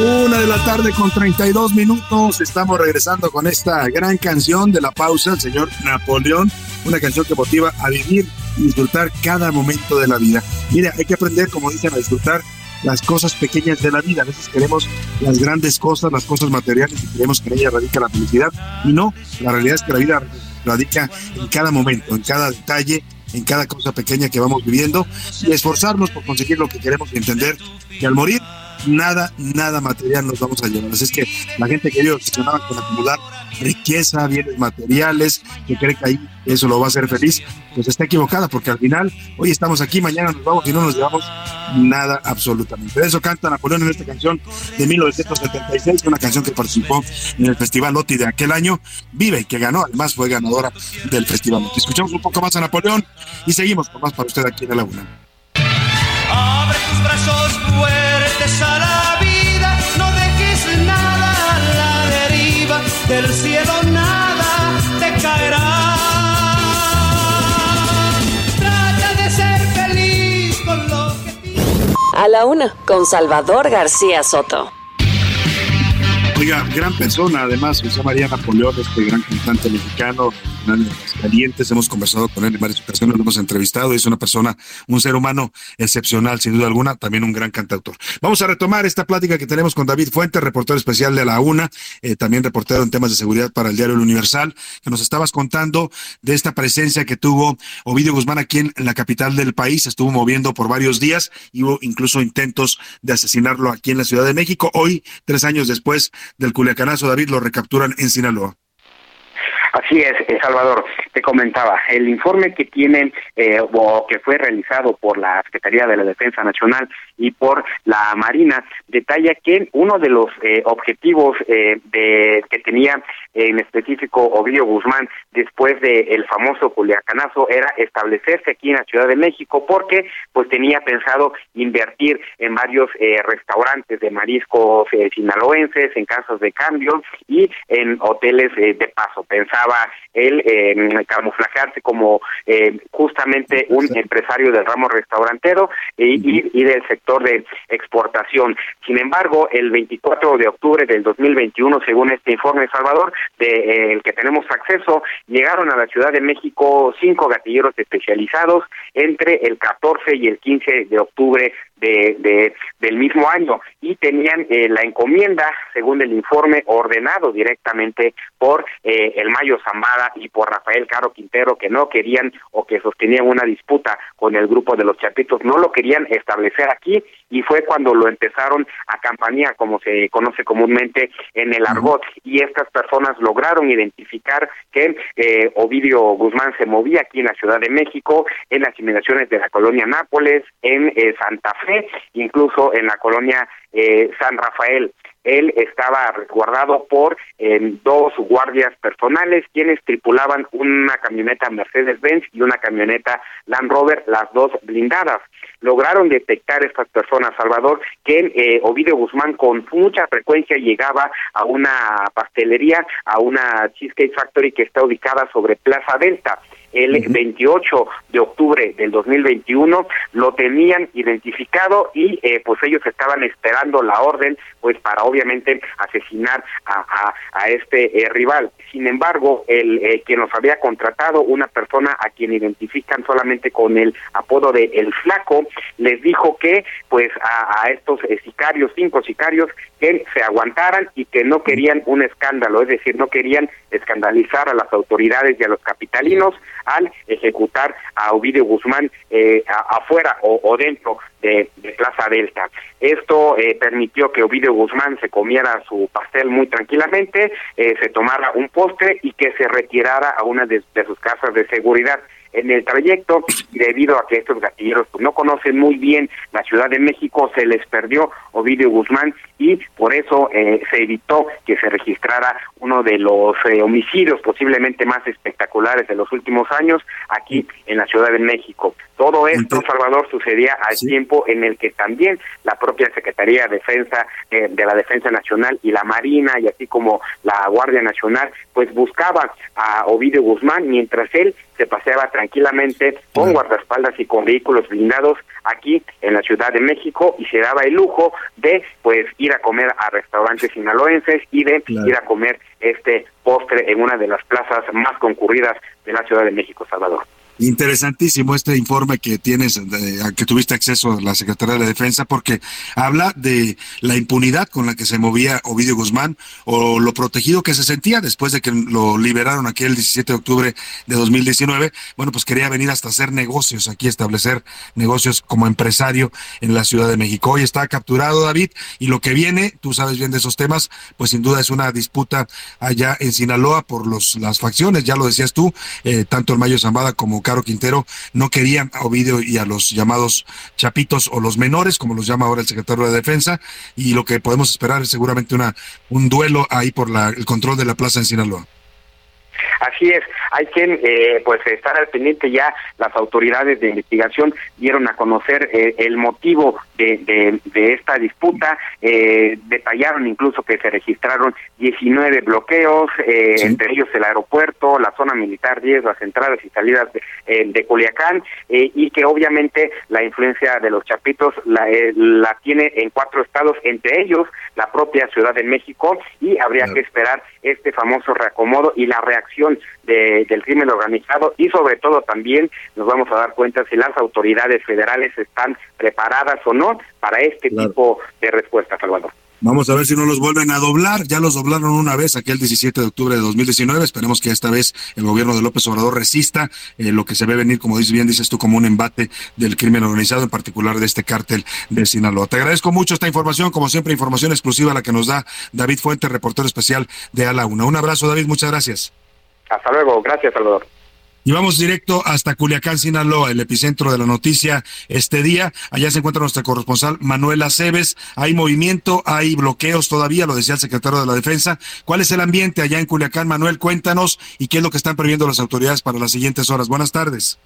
Una de la tarde con 32 minutos. Estamos regresando con esta gran canción de la pausa, el señor Napoleón. Una canción que motiva a vivir y disfrutar cada momento de la vida. Mira, hay que aprender, como dicen, a disfrutar las cosas pequeñas de la vida. A veces queremos las grandes cosas, las cosas materiales y creemos que en ellas radica la felicidad. Y no, la realidad es que la vida radica en cada momento, en cada detalle, en cada cosa pequeña que vamos viviendo y esforzarnos por conseguir lo que queremos y entender que al morir nada, nada material nos vamos a llevar. Así es que la gente que vive obsesionada con acumular riqueza, bienes materiales, que cree que ahí eso lo va a hacer feliz, pues está equivocada, porque al final, hoy estamos aquí, mañana nos vamos y no nos llevamos nada absolutamente. De eso canta Napoleón en esta canción de 1976, una canción que participó en el Festival Loti de aquel año, Vive, que ganó, además fue ganadora del Festival Loti. Escuchamos un poco más a Napoleón y seguimos con más para usted aquí en la Laguna. Abre tus brazos fuertes a la vida, no dejes nada a la deriva, del cielo nada te caerá. Trata de ser feliz con lo que A la una, con Salvador García Soto. Oiga, gran persona, además, José María Napoleón, este gran cantante mexicano, calientes, hemos conversado con él en varias ocasiones, lo hemos entrevistado, es una persona, un ser humano excepcional, sin duda alguna, también un gran cantautor. Vamos a retomar esta plática que tenemos con David Fuentes, reportero especial de la UNA, eh, también reportero en temas de seguridad para el diario El Universal, que nos estabas contando de esta presencia que tuvo Ovidio Guzmán aquí en, la capital del país, estuvo moviendo por varios días hubo incluso intentos de asesinarlo aquí en la Ciudad de México. Hoy, tres años después del Culiacanazo, David, lo recapturan en Sinaloa. Así es, eh, Salvador, te comentaba, el informe que tiene eh, o que fue realizado por la Secretaría de la Defensa Nacional y por la Marina. Detalla que uno de los eh, objetivos eh, de, que tenía en específico Ovidio Guzmán después del famoso Culiacanazo era establecerse aquí en la Ciudad de México porque pues tenía pensado invertir en varios eh, restaurantes de mariscos eh, sinaloenses, en casas de cambio y en hoteles eh, de paso. Pensaba él eh, camuflajearse como eh, justamente un empresario del ramo restaurantero y, y, y del sector de exportación. Sin embargo, el 24 de octubre del 2021, según este informe Salvador, de eh, que tenemos acceso, llegaron a la Ciudad de México cinco gatilleros especializados entre el 14 y el 15 de octubre de, de, del mismo año y tenían eh, la encomienda, según el informe, ordenado directamente por eh, el Mayo Zambada y por Rafael Caro Quintero, que no querían o que sostenían una disputa con el grupo de los Chapitos, no lo querían establecer aquí y fue cuando lo empezaron a campañar, como se conoce comúnmente en el argot, y estas personas lograron identificar que eh, Ovidio Guzmán se movía aquí en la Ciudad de México, en las inmediaciones de la colonia Nápoles, en eh, Santa Fe, incluso en la colonia eh, San Rafael él estaba resguardado por eh, dos guardias personales quienes tripulaban una camioneta Mercedes-Benz y una camioneta Land Rover, las dos blindadas. Lograron detectar estas personas, Salvador, que eh, Ovidio Guzmán con mucha frecuencia llegaba a una pastelería, a una Cheesecake Factory que está ubicada sobre Plaza Delta. El 28 de octubre del 2021 lo tenían identificado y eh, pues ellos estaban esperando la orden pues para obviamente asesinar a, a, este eh, rival. Sin embargo, el eh, quien los había contratado, una persona a quien identifican solamente con el apodo de El Flaco, les dijo que pues a, a estos sicarios, cinco sicarios, que se aguantaran y que no querían un escándalo, es decir, no querían escandalizar a las autoridades y a los capitalinos al ejecutar a Ovidio Guzmán eh, afuera o, dentro de, Plaza Delta. Esto eh, permitió que Ovidio Guzmán se comiera su pastel muy tranquilamente, eh, se tomara un postre y que se retirara a una de sus casas de seguridad en el trayecto debido a que estos gatilleros pues, no conocen muy bien la Ciudad de México, se les perdió Ovidio Guzmán y por eso eh, se evitó que se registrara uno de los eh, homicidios posiblemente más espectaculares de los últimos años aquí en la Ciudad de México. Todo esto, Salvador, sucedía al tiempo en el que también la propia Secretaría de Defensa eh, de la Defensa Nacional y la Marina y así como la Guardia Nacional pues buscaba a Ovidio Guzmán mientras él se paseaba tranquilamente con guardaespaldas y con vehículos blindados aquí en la Ciudad de México y se daba el lujo de pues ir a comer a restaurantes sinaloenses y de ir a comer este postre en una de las plazas más concurridas de la Ciudad de México, Salvador. Interesantísimo este informe que tienes, que tuviste acceso a la Secretaría de la Defensa, porque habla de la impunidad con la que se movía Ovidio Guzmán o lo protegido que se sentía después de que lo liberaron aquí el 17 de octubre de 2019. Bueno, pues quería venir hasta hacer negocios aquí, establecer negocios como empresario en la Ciudad de México. Hoy está capturado David y lo que viene, tú sabes bien de esos temas, pues sin duda es una disputa allá en Sinaloa por los, las facciones, ya lo decías tú, eh, tanto el Mayo Zambada como Caro Quintero no querían a Ovidio y a los llamados chapitos o los menores, como los llama ahora el secretario de Defensa, y lo que podemos esperar es seguramente una un duelo ahí por la, el control de la plaza en Sinaloa. Así es, hay que eh, pues estar al pendiente ya. Las autoridades de investigación dieron a conocer eh, el motivo de, de, esta disputa, eh, detallaron incluso que se registraron 19 bloqueos, eh, entre ellos el aeropuerto, la zona militar 10, las entradas y salidas de, de Culiacán, y que obviamente la influencia de los chapitos la, la tiene en cuatro estados, entre ellos la propia Ciudad de México, y habría que esperar este famoso reacomodo y la reacción de, del crimen organizado y sobre todo también nos vamos a dar cuenta si las autoridades federales están preparadas o no para este tipo de respuesta, Salvador. Vamos a ver si no los vuelven a doblar. Ya los doblaron una vez aquel 17 de octubre de 2019. Esperemos que esta vez el gobierno de López Obrador resista eh, lo que se ve venir, como dices bien, dices tú, como un embate del crimen organizado, en particular de este cártel de Sinaloa. Te agradezco mucho esta información, como siempre, información exclusiva la que nos da David Fuente, reportero especial de A la Una. Un abrazo, David, muchas gracias. Hasta luego, gracias, Salvador. Y vamos directo hasta Culiacán, Sinaloa, el epicentro de la noticia este día. Allá se encuentra nuestra corresponsal Manuela Cebes. Hay movimiento, hay bloqueos todavía, lo decía el secretario de la Defensa. ¿Cuál es el ambiente allá en Culiacán? Manuel, cuéntanos y qué es lo que están previendo las autoridades para las siguientes horas. Buenas tardes.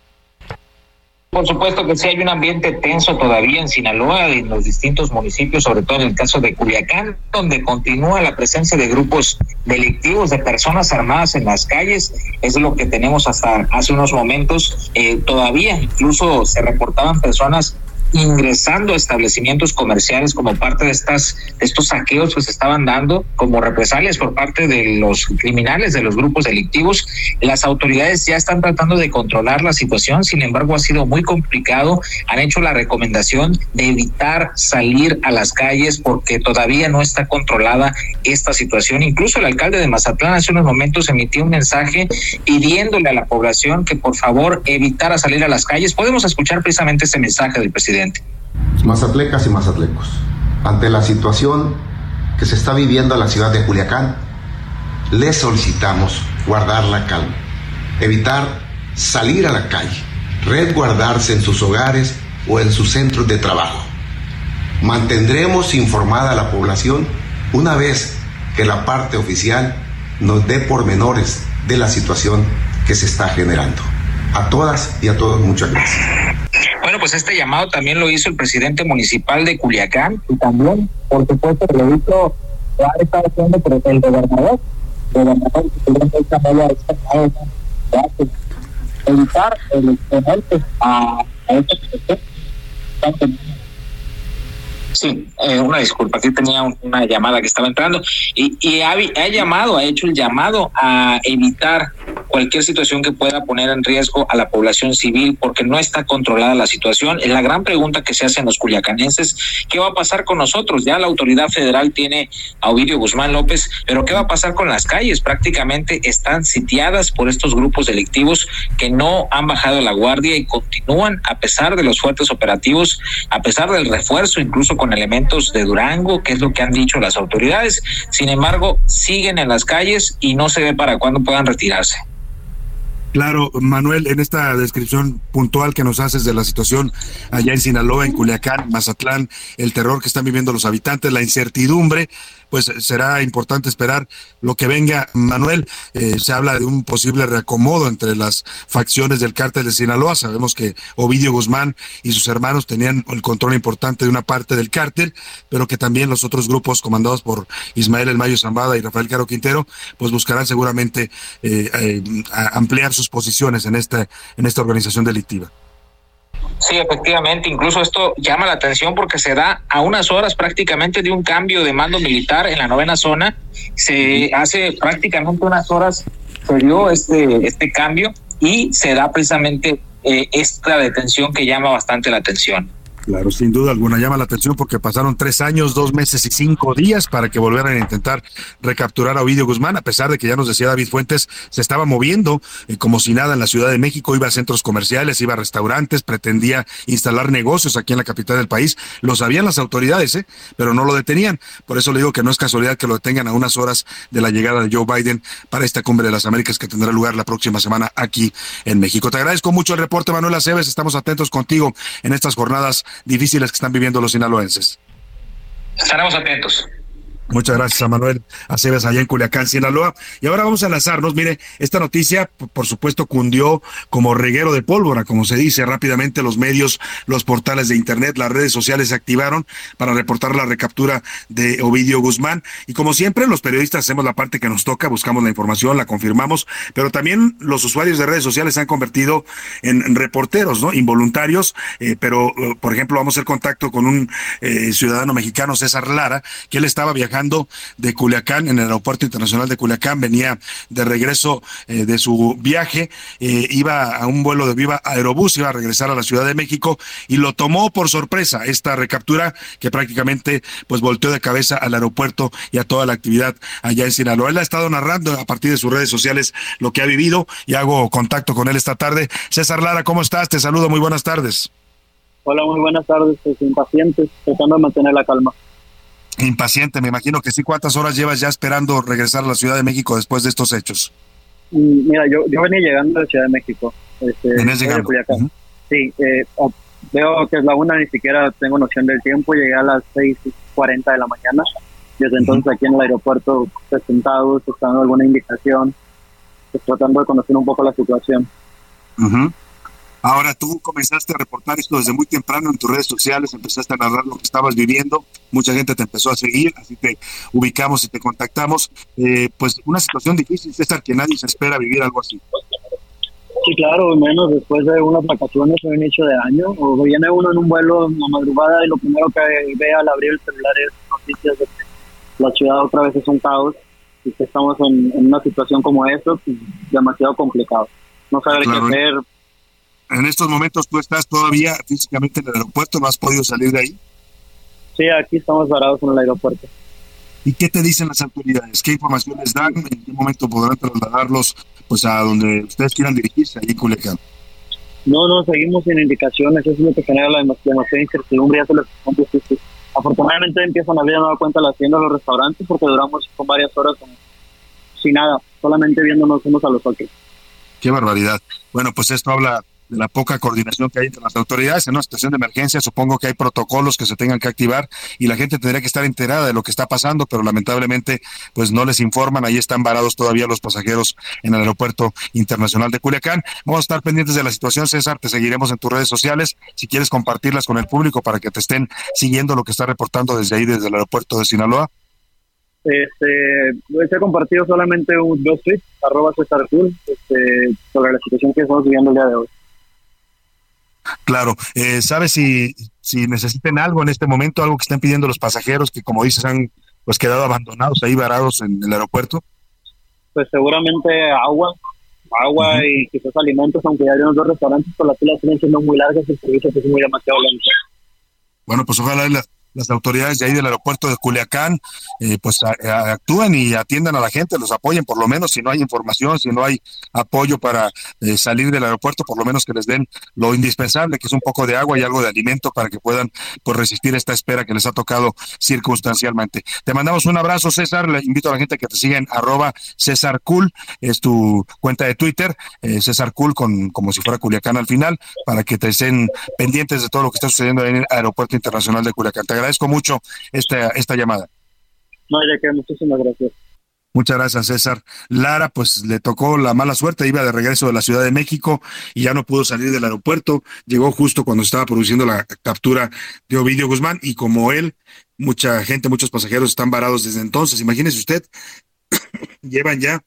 Por supuesto que sí hay un ambiente tenso todavía en Sinaloa, en los distintos municipios, sobre todo en el caso de Culiacán, donde continúa la presencia de grupos delictivos, de personas armadas en las calles. Es lo que tenemos hasta hace unos momentos. Eh, todavía incluso se reportaban personas ingresando a establecimientos comerciales como parte de estas estos saqueos que se estaban dando como represalias por parte de los criminales de los grupos delictivos. Las autoridades ya están tratando de controlar la situación sin embargo ha sido muy complicado. Han hecho la recomendación de evitar salir a las calles porque todavía no está controlada esta situación. Incluso el alcalde de Mazatlán hace unos momentos emitió un mensaje pidiéndole a la población que por favor evitara salir a las calles. Podemos escuchar precisamente ese mensaje del presidente Mazatlecas y mazatlecos, ante la situación que se está viviendo en la ciudad de Culiacán, les solicitamos guardar la calma, evitar salir a la calle, resguardarse en sus hogares o en sus centros de trabajo. Mantendremos informada a la población una vez que la parte oficial nos dé pormenores de la situación que se está generando. A todas y a todos muchas gracias. Bueno, pues este llamado también lo hizo el presidente municipal de Culiacán y también, por supuesto, lo hizo, ha estado haciendo el gobernador, el gobernador, presidente evitar el a, a esta Sí, eh, una disculpa, aquí tenía una llamada que estaba entrando y, y ha, llamado, ha hecho el llamado a evitar cualquier situación que pueda poner en riesgo a la población civil porque no está controlada la situación. Es la gran pregunta que se hacen los culiacanenses, ¿qué va a pasar con nosotros? Ya la autoridad federal tiene a Ovidio Guzmán López, pero ¿qué va a pasar con las calles? Prácticamente están sitiadas por estos grupos delictivos que no han bajado la guardia y continúan a pesar de los fuertes operativos, a pesar del refuerzo incluso con elementos de Durango, que es lo que han dicho las autoridades. Sin embargo, siguen en las calles y no se ve para cuándo puedan retirarse. Claro, Manuel, en esta descripción puntual que nos haces de la situación allá en Sinaloa, en Culiacán, Mazatlán, el terror que están viviendo los habitantes, la incertidumbre, pues será importante esperar lo que venga. Manuel, eh, se habla de un posible reacomodo entre las facciones del cártel de Sinaloa. Sabemos que Ovidio Guzmán y sus hermanos tenían el control importante de una parte del cártel, pero que también los otros grupos comandados por Ismael El Mayo Zambada y Rafael Caro Quintero, pues buscarán seguramente eh, eh, ampliar sus posiciones en esta, en esta organización delictiva. Sí, efectivamente, incluso esto llama la atención porque se da a unas horas prácticamente de un cambio de mando militar en la novena zona. Se hace prácticamente unas horas se dio este, este cambio y se da precisamente eh, esta detención que llama bastante la atención. Claro, sin duda alguna llama la atención porque pasaron tres años, dos meses y cinco días para que volvieran a intentar recapturar a Ovidio Guzmán, a pesar de que ya nos decía David Fuentes, se estaba moviendo eh, como si nada en la Ciudad de México, iba a centros comerciales, iba a restaurantes, pretendía instalar negocios aquí en la capital del país. Lo sabían las autoridades, ¿eh? pero no lo detenían. Por eso le digo que no es casualidad que lo detengan a unas horas de la llegada de Joe Biden para esta cumbre de las Américas que tendrá lugar la próxima semana aquí en México. Te agradezco mucho el reporte, Manuel Aceves. Estamos atentos contigo en estas jornadas difíciles que están viviendo los sinaloenses. Estaremos atentos. Muchas gracias a Manuel Aceves allá en Culiacán, Sinaloa. Y ahora vamos a enlazarnos. Mire, esta noticia, por supuesto, cundió como reguero de pólvora, como se dice rápidamente. Los medios, los portales de Internet, las redes sociales se activaron para reportar la recaptura de Ovidio Guzmán. Y como siempre, los periodistas hacemos la parte que nos toca, buscamos la información, la confirmamos, pero también los usuarios de redes sociales se han convertido en reporteros, ¿no? Involuntarios, eh, pero, eh, por ejemplo, vamos a hacer contacto con un eh, ciudadano mexicano, César Lara, que él estaba de Culiacán, en el aeropuerto internacional de Culiacán, venía de regreso eh, de su viaje, eh, iba a un vuelo de Viva Aerobús, iba a regresar a la Ciudad de México y lo tomó por sorpresa esta recaptura que prácticamente pues volteó de cabeza al aeropuerto y a toda la actividad allá en Sinaloa. Él ha estado narrando a partir de sus redes sociales lo que ha vivido y hago contacto con él esta tarde. César Lara, ¿cómo estás? Te saludo, muy buenas tardes. Hola, muy buenas tardes, pues, impacientes, tratando de mantener la calma. Impaciente, me imagino que sí. ¿Cuántas horas llevas ya esperando regresar a la Ciudad de México después de estos hechos? Mira, yo, yo venía llegando a la Ciudad de México. Este, llegando? Sí, eh, veo que es la una, ni siquiera tengo noción del tiempo. Llegué a las 6.40 de la mañana. Desde entonces aquí en el aeropuerto, pues, sentados, buscando alguna indicación, pues, tratando de conocer un poco la situación. Ahora tú comenzaste a reportar esto desde muy temprano en tus redes sociales, empezaste a narrar lo que estabas viviendo, mucha gente te empezó a seguir, así te ubicamos y te contactamos. Eh, pues una situación difícil, César, que nadie se espera vivir algo así. Sí, claro, menos después de unas vacaciones o inicio de año, o viene uno en un vuelo en la madrugada y lo primero que ve al abrir el celular es noticias de que la ciudad otra vez es un caos y que estamos en, una situación como esta, pues, demasiado complicado. No saber qué hacer, en estos momentos tú estás todavía físicamente en el aeropuerto, no has podido salir de ahí. Sí, aquí estamos parados en el aeropuerto. ¿Y qué te dicen las autoridades? ¿Qué información les dan? ¿En qué momento podrán trasladarlos pues a donde ustedes quieran dirigirse, ahí en Culiacán? No, no, seguimos sin indicaciones, eso es lo que genera la demasiada incertidumbre, ya se les Afortunadamente empiezan a abrir nueva cuenta la hacienda los restaurantes porque duramos con varias horas sin nada, solamente viéndonos unos a los otros. Qué barbaridad. Bueno, pues esto habla de la poca coordinación que hay entre las autoridades. En una situación de emergencia supongo que hay protocolos que se tengan que activar y la gente tendría que estar enterada de lo que está pasando, pero lamentablemente pues no les informan. Ahí están varados todavía los pasajeros en el aeropuerto internacional de Culiacán. Vamos a estar pendientes de la situación, César. Te seguiremos en tus redes sociales si quieres compartirlas con el público para que te estén siguiendo lo que está reportando desde ahí, desde el aeropuerto de Sinaloa. Este, pues, he compartido solamente un, dos tweets, arroba César Cool, este, sobre la situación que estamos viviendo el día de hoy. Claro, eh, ¿sabes si, si necesiten algo en este momento, algo que estén pidiendo los pasajeros que como dices han pues quedado abandonados ahí varados en el aeropuerto? Pues seguramente agua, agua y quizás alimentos, aunque ya hay unos dos restaurantes, por las filas siguen siendo muy largas y el servicio es muy demasiado lento. Bueno, pues ojalá la, las autoridades de ahí del aeropuerto de Culiacán eh, pues actúen y atiendan a la gente, los apoyen por lo menos si no hay información, si no hay apoyo para eh, salir del aeropuerto, por lo menos que les den lo indispensable, que es un poco de agua y algo de alimento para que puedan pues resistir esta espera que les ha tocado circunstancialmente. Te mandamos un abrazo, César, le invito a la gente que te siga en arroba César Cool, es tu cuenta de Twitter, eh, César Cool con como si fuera Culiacán al final, para que te estén pendientes de todo lo que está sucediendo en el Aeropuerto Internacional de Culiacán agradezco mucho esta, esta llamada. No, ya que muchísimas gracias. Muchas gracias, César. Lara, pues le tocó la mala suerte, iba de regreso de la Ciudad de México y ya no pudo salir del aeropuerto. Llegó justo cuando estaba produciendo la captura de Ovidio Guzmán y como él, mucha gente, muchos pasajeros están varados desde entonces. Imagínese usted, [coughs] llevan ya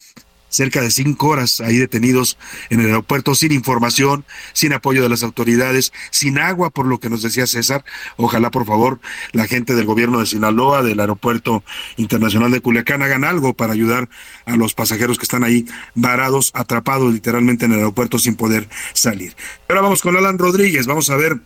cerca de cinco horas ahí detenidos en el aeropuerto sin información, sin apoyo de las autoridades, sin agua, por lo que nos decía César. Ojalá, por favor, la gente del gobierno de Sinaloa, del aeropuerto internacional de Culiacán, hagan algo para ayudar a los pasajeros que están ahí varados, atrapados literalmente en el aeropuerto sin poder salir. Ahora vamos con Alan Rodríguez, vamos a ver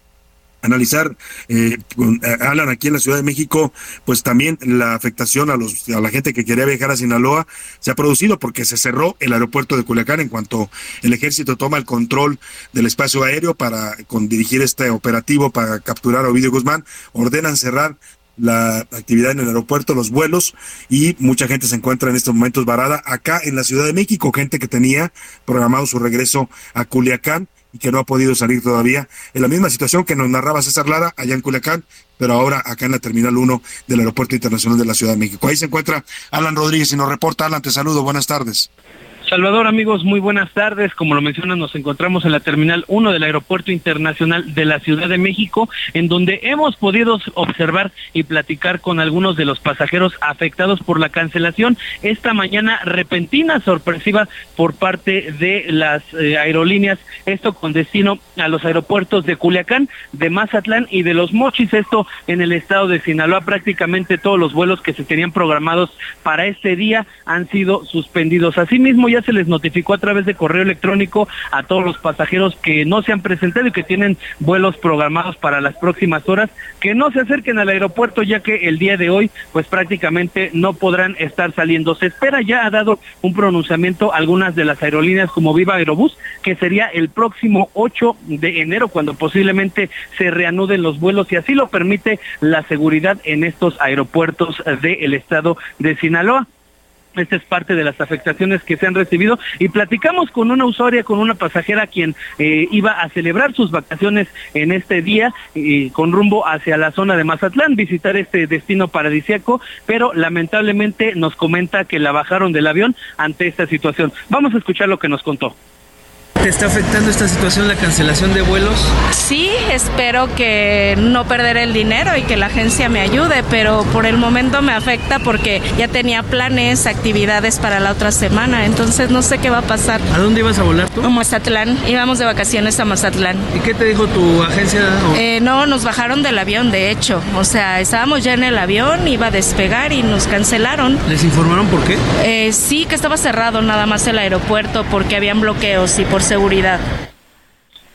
analizar, eh, eh, Alan, aquí en la Ciudad de México, pues también la afectación a, los, a la gente que quería viajar a Sinaloa se ha producido porque se cerró el aeropuerto de Culiacán en cuanto el ejército toma el control del espacio aéreo para con, dirigir este operativo para capturar a Ovidio Guzmán, ordenan cerrar la actividad en el aeropuerto, los vuelos y mucha gente se encuentra en estos momentos varada acá en la Ciudad de México, gente que tenía programado su regreso a Culiacán y que no ha podido salir todavía. En la misma situación que nos narraba César Lara allá en Culiacán, pero ahora acá en la Terminal 1 del Aeropuerto Internacional de la Ciudad de México. Ahí se encuentra Alan Rodríguez y nos reporta. Alan, te saludo. Buenas tardes. Salvador, amigos, muy buenas tardes. Como lo mencionan, nos encontramos en la Terminal 1 del Aeropuerto Internacional de la Ciudad de México, en donde hemos podido observar y platicar con algunos de los pasajeros afectados por la cancelación esta mañana repentina, sorpresiva por parte de las eh, aerolíneas, esto con destino a los aeropuertos de Culiacán, de Mazatlán y de Los Mochis, esto en el estado de Sinaloa. Prácticamente todos los vuelos que se tenían programados para este día han sido suspendidos. Asimismo, ya se les notificó a través de correo electrónico a todos los pasajeros que no se han presentado y que tienen vuelos programados para las próximas horas que no se acerquen al aeropuerto ya que el día de hoy pues prácticamente no podrán estar saliendo. Se espera ya ha dado un pronunciamiento algunas de las aerolíneas como Viva Aerobús que sería el próximo 8 de enero cuando posiblemente se reanuden los vuelos y así lo permite la seguridad en estos aeropuertos del estado de Sinaloa. Esta es parte de las afectaciones que se han recibido y platicamos con una usuaria, con una pasajera quien eh, iba a celebrar sus vacaciones en este día y con rumbo hacia la zona de Mazatlán, visitar este destino paradisiaco, pero lamentablemente nos comenta que la bajaron del avión ante esta situación. Vamos a escuchar lo que nos contó. ¿Te está afectando esta situación la cancelación de vuelos? Sí, espero que no perder el dinero y que la agencia me ayude, pero por el momento me afecta porque ya tenía planes, actividades para la otra semana, entonces no sé qué va a pasar. ¿A dónde ibas a volar tú? A Mazatlán, íbamos de vacaciones a Mazatlán. ¿Y qué te dijo tu agencia? Eh, no, nos bajaron del avión, de hecho. O sea, estábamos ya en el avión, iba a despegar y nos cancelaron. ¿Les informaron por qué? Eh, sí, que estaba cerrado nada más el aeropuerto porque habían bloqueos y por seguridad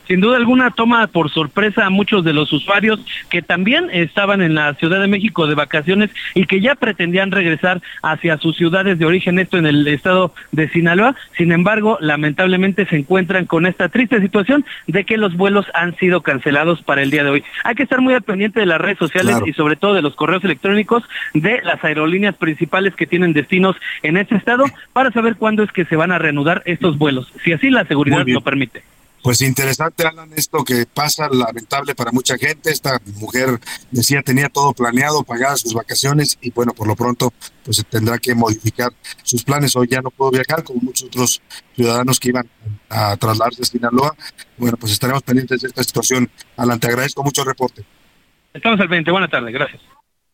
sin duda alguna toma por sorpresa a muchos de los usuarios que también estaban en la Ciudad de México de vacaciones y que ya pretendían regresar hacia sus ciudades de origen, esto en el estado de Sinaloa. Sin embargo, lamentablemente se encuentran con esta triste situación de que los vuelos han sido cancelados para el día de hoy. Hay que estar muy al pendiente de las redes sociales y sobre todo de los correos electrónicos de las aerolíneas principales que tienen destinos en este estado para saber cuándo es que se van a reanudar estos vuelos, si así la seguridad lo permite. Pues interesante, Alan, esto que pasa, lamentable para mucha gente. Esta mujer decía tenía todo planeado, pagadas sus vacaciones y bueno, por lo pronto pues tendrá que modificar sus planes. Hoy ya no puedo viajar como muchos otros ciudadanos que iban a trasladarse a Sinaloa. Bueno, pues estaremos pendientes de esta situación. Alan, te agradezco mucho el reporte. Estamos al pendiente. Buenas tardes, gracias.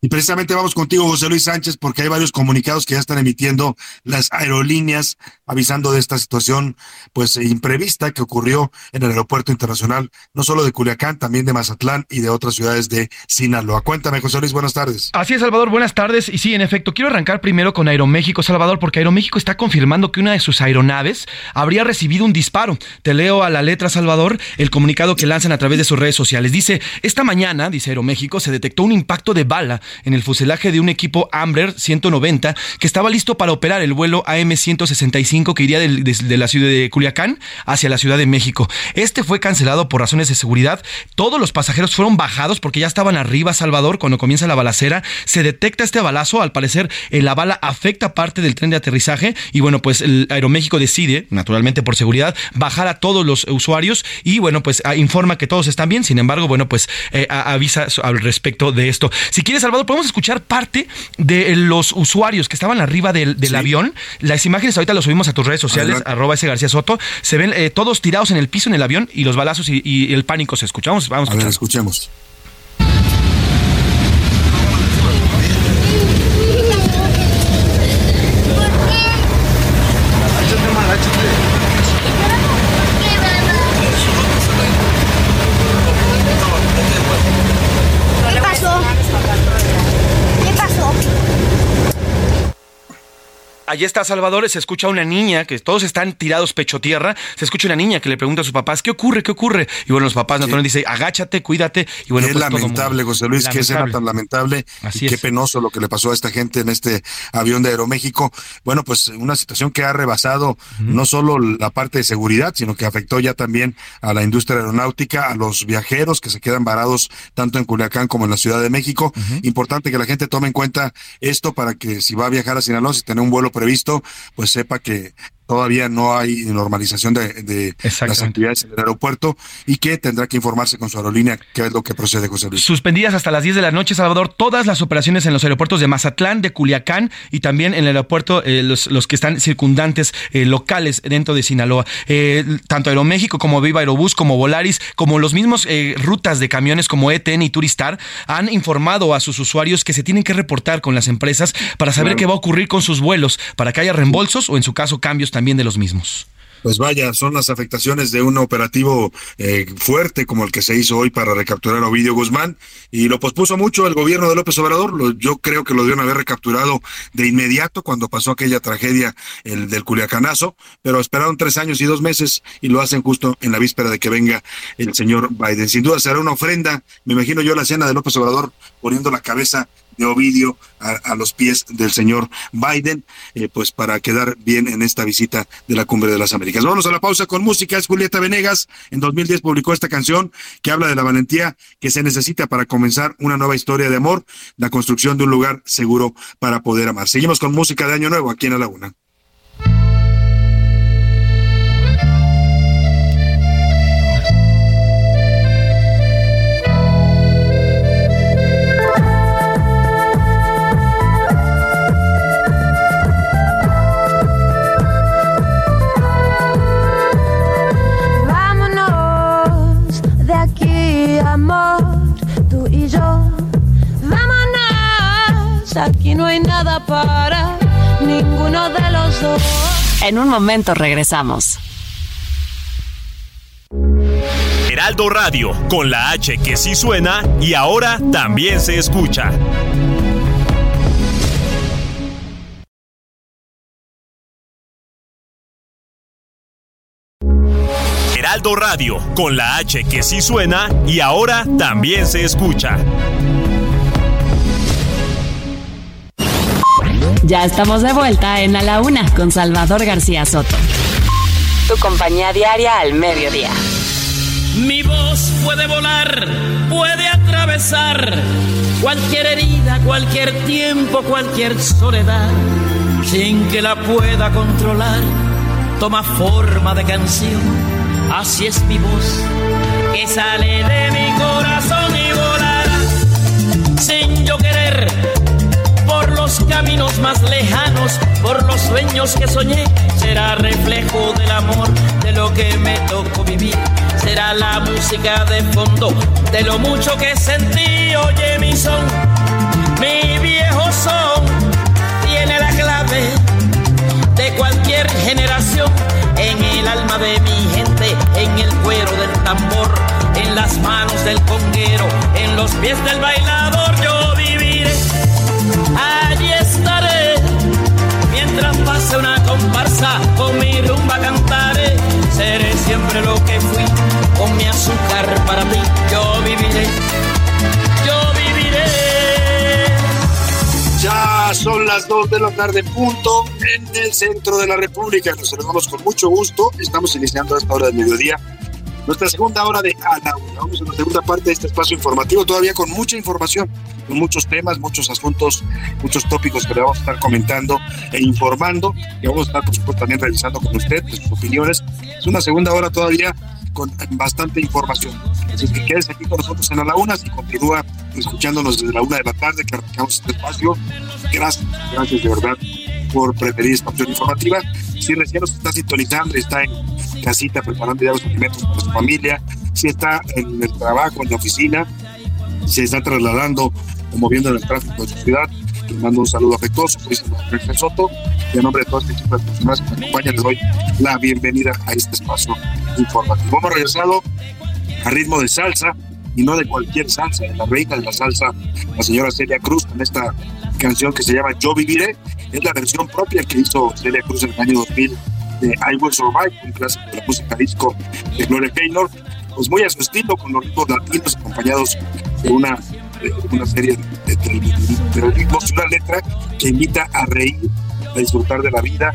Y precisamente vamos contigo, José Luis Sánchez, porque hay varios comunicados que ya están emitiendo las aerolíneas avisando de esta situación pues imprevista que ocurrió en el aeropuerto internacional, no solo de Culiacán, también de Mazatlán y de otras ciudades de Sinaloa. Cuéntame, José Luis, buenas tardes. Así es, Salvador, buenas tardes. Y sí, en efecto, quiero arrancar primero con Aeroméxico, Salvador, porque Aeroméxico está confirmando que una de sus aeronaves habría recibido un disparo. Te leo a la letra, Salvador, el comunicado que lanzan a través de sus redes sociales. Dice, esta mañana, dice Aeroméxico, se detectó un impacto de bala en el fuselaje de un equipo Ambler 190 que estaba listo para operar el vuelo AM-165 que iría de, la ciudad de Culiacán hacia la Ciudad de México. Este fue cancelado por razones de seguridad. Todos los pasajeros fueron bajados porque ya estaban arriba, Salvador, cuando comienza la balacera. Se detecta este balazo. Al parecer, eh, la bala afecta parte del tren de aterrizaje. Y bueno, pues el Aeroméxico decide, naturalmente por seguridad, bajar a todos los usuarios y bueno, pues informa que todos están bien. Sin embargo, bueno, pues eh, avisa al respecto de esto. Si quieres, Salvador, podemos escuchar parte de los usuarios que estaban arriba del, avión. Las imágenes ahorita las subimos a tus redes sociales, arroba ese García Soto. Se ven eh, todos tirados en el piso en el avión y los balazos y, el pánico se escuchamos. Vamos a, a ver, escuchemos. Allí está Salvador, se escucha una niña, que todos están tirados pecho tierra, se escucha una niña que le pregunta a sus papás, ¿qué ocurre? ¿Qué ocurre? Y bueno, los papás naturalmente dicen, agáchate, cuídate. Y bueno, es pues, lamentable, José Luis, qué escena tan lamentable y qué penoso lo que le pasó a esta gente en este avión de Aeroméxico. Bueno, pues una situación que ha rebasado no solo la parte de seguridad, sino que afectó ya también a la industria aeronáutica, a los viajeros que se quedan varados tanto en Culiacán como en la Ciudad de México. Importante que la gente tome en cuenta esto para que si va a viajar a Sinaloa, si tiene un vuelo previsto, pues sepa que todavía no hay normalización de, las actividades en el aeropuerto y que tendrá que informarse con su aerolínea qué es lo que procede, José Luis. Suspendidas hasta las 10 de la noche, Salvador, todas las operaciones en los aeropuertos de Mazatlán, de Culiacán y también en el aeropuerto, eh, los, los, que están circundantes eh, locales dentro de Sinaloa. Eh, tanto Aeroméxico como Viva Aerobús, como Volaris, como los mismos rutas de camiones como ETN y Turistar han informado a sus usuarios que se tienen que reportar con las empresas para saber qué va a ocurrir con sus vuelos, para que haya reembolsos o en su caso cambios también también de los mismos. Pues vaya, son las afectaciones de un operativo eh, fuerte como el que se hizo hoy para recapturar a Ovidio Guzmán y lo pospuso mucho el gobierno de López Obrador. yo creo que lo debieron haber recapturado de inmediato cuando pasó aquella tragedia el del Culiacanazo, pero esperaron tres años y dos meses y lo hacen justo en la víspera de que venga el señor Biden. Sin duda será una ofrenda, me imagino yo la cena de López Obrador poniendo la cabeza de Ovidio a, los pies del señor Biden, eh, pues para quedar bien en esta visita de la Cumbre de las Américas. Vamos a la pausa con música. Es Julieta Venegas. En 2010 publicó esta canción que habla de la valentía que se necesita para comenzar una nueva historia de amor, la construcción de un lugar seguro para poder amar. Seguimos con música de Año Nuevo aquí en la Laguna. En un momento regresamos. Heraldo Radio, con la H que sí suena y ahora también se escucha. Heraldo Radio, con la H que sí suena y ahora también se escucha. Ya estamos de vuelta en A la Una con Salvador García Soto. Tu compañía diaria al mediodía. Mi voz puede volar, puede atravesar cualquier herida, cualquier tiempo, cualquier soledad, sin que la pueda controlar. Toma forma de canción, así es mi voz, que sale de mi corazón y volará sin yo querer caminos más lejanos, por los sueños que soñé, será reflejo del amor, de lo que me tocó vivir. Será la música de fondo, de lo mucho que sentí, oye mi son Mi viejo son tiene la clave de cualquier generación en el alma de mi gente, en el cuero del tambor, en las manos del conguero, en los pies del bailador. Yo allí estaré, mientras pase una comparsa, con mi rumba cantaré, seré siempre lo que fui, con mi azúcar para ti. Yo viviré, yo viviré. Ya son las 2 de la tarde, punto, en el centro de la República. Nos saludamos con mucho gusto. Estamos iniciando a esta hora del mediodía nuestra segunda hora de A la Una. Vamos a la segunda parte de este espacio informativo, todavía con mucha información, con muchos temas, muchos asuntos, muchos tópicos que le vamos a estar comentando e informando. Y vamos a estar, por supuesto, también revisando con usted sus opiniones. Es una segunda hora todavía con bastante información. Así que quédese aquí con nosotros en la una y continúa escuchándonos desde la una de la tarde que arrancamos este espacio. Gracias, gracias de verdad por preferir esta opción informativa. Si recién nos está sintonizando y está en casita preparando ya los alimentos para su familia, si está en el trabajo, en la oficina, si está trasladando o moviendo en el tráfico de su ciudad, les mando un saludo afectuoso, soy Samuel Soto, y en nombre de todo este equipo personas que me acompañan, les doy la bienvenida a este espacio informativo. Hemos regresado a ritmo de salsa, y no de cualquier salsa, de la reina de la salsa, la señora Celia Cruz, con esta canción que se llama Yo Viviré. Es la versión propia que hizo Celia Cruz en el año 2000 de I Will Survive, un clásico de la música disco de Gloria Gaynor. Pues muy a su estilo, con los ritmos latinos acompañados una, de una serie de, de, una letra que invita a reír, a disfrutar de la vida,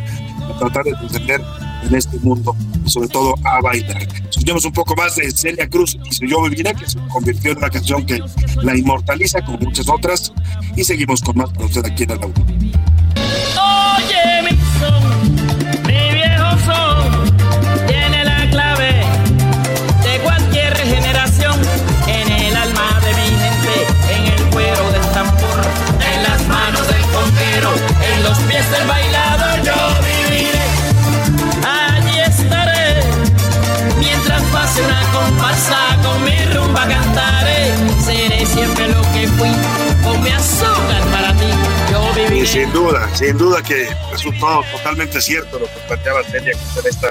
a tratar de trascender en este mundo y sobre todo a bailar. Escuchemos un poco más de Celia Cruz y su Yo Viviré, que se convirtió en una canción que la inmortaliza como muchas otras y seguimos con más para usted aquí en la con con sin duda, sin duda que resultó totalmente cierto lo que planteaba Celia en esta,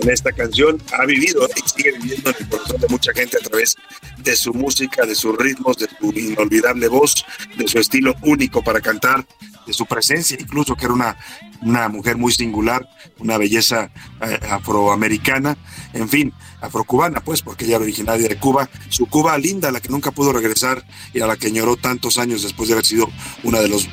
en esta canción. Ha vivido y sigue viviendo en el corazón de mucha gente a través de su música, de sus ritmos, de su inolvidable voz, de su estilo único para cantar, de su presencia, incluso que era una, una mujer muy singular, una belleza eh, afroamericana, en fin, afrocubana, pues, porque ella era originaria de Cuba, su Cuba linda, la que nunca pudo regresar y a la que añoró tantos años después de haber sido una de los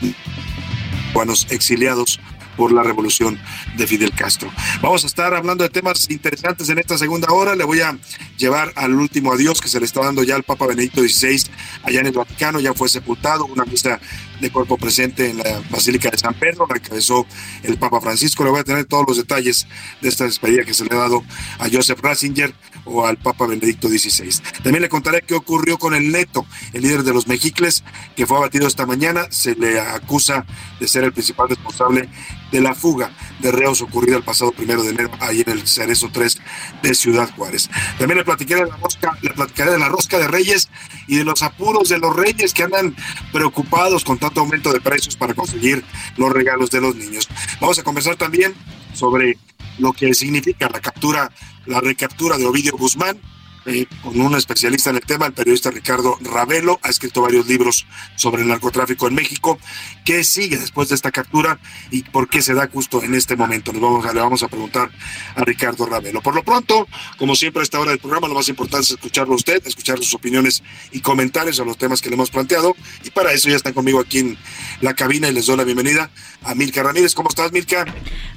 cubanos exiliados por la revolución de Fidel Castro. Vamos a estar hablando de temas interesantes en esta segunda hora. Le voy a llevar al último adiós que se le está dando ya al Papa Benedicto XVI allá en el Vaticano. Ya fue sepultado, una misa de cuerpo presente en la Basílica de San Pedro, la encabezó el Papa Francisco. Le voy a tener todos los detalles de esta despedida que se le ha dado a Joseph Ratzinger o al Papa Benedicto XVI. También le contaré qué ocurrió con el Neto, el líder de los Mejicles, que fue abatido esta mañana. Se le acusa de ser el principal responsable de la fuga de reos ocurrida el pasado primero de enero ahí en el Cerezo 3 de Ciudad Juárez. También le platicaré de la rosca, le platicaré de la rosca de Reyes y de los apuros de los Reyes que andan preocupados con tanto aumento de precios para conseguir los regalos de los niños. Vamos a conversar también sobre lo que significa la captura, la recaptura de Ovidio Guzmán, eh, con un especialista en el tema, el periodista Ricardo Ravelo, ha escrito varios libros sobre el narcotráfico en México. ¿Qué sigue después de esta captura y por qué se da justo en este momento? Nos vamos a, le vamos a preguntar a Ricardo Ravelo. Por lo pronto, como siempre a esta hora del programa, lo más importante es escucharlo a usted, escuchar sus opiniones y comentarios a los temas que le hemos planteado. Y para eso ya están conmigo aquí en la cabina y les doy la bienvenida a Milka Ramírez. ¿Cómo estás, Milka?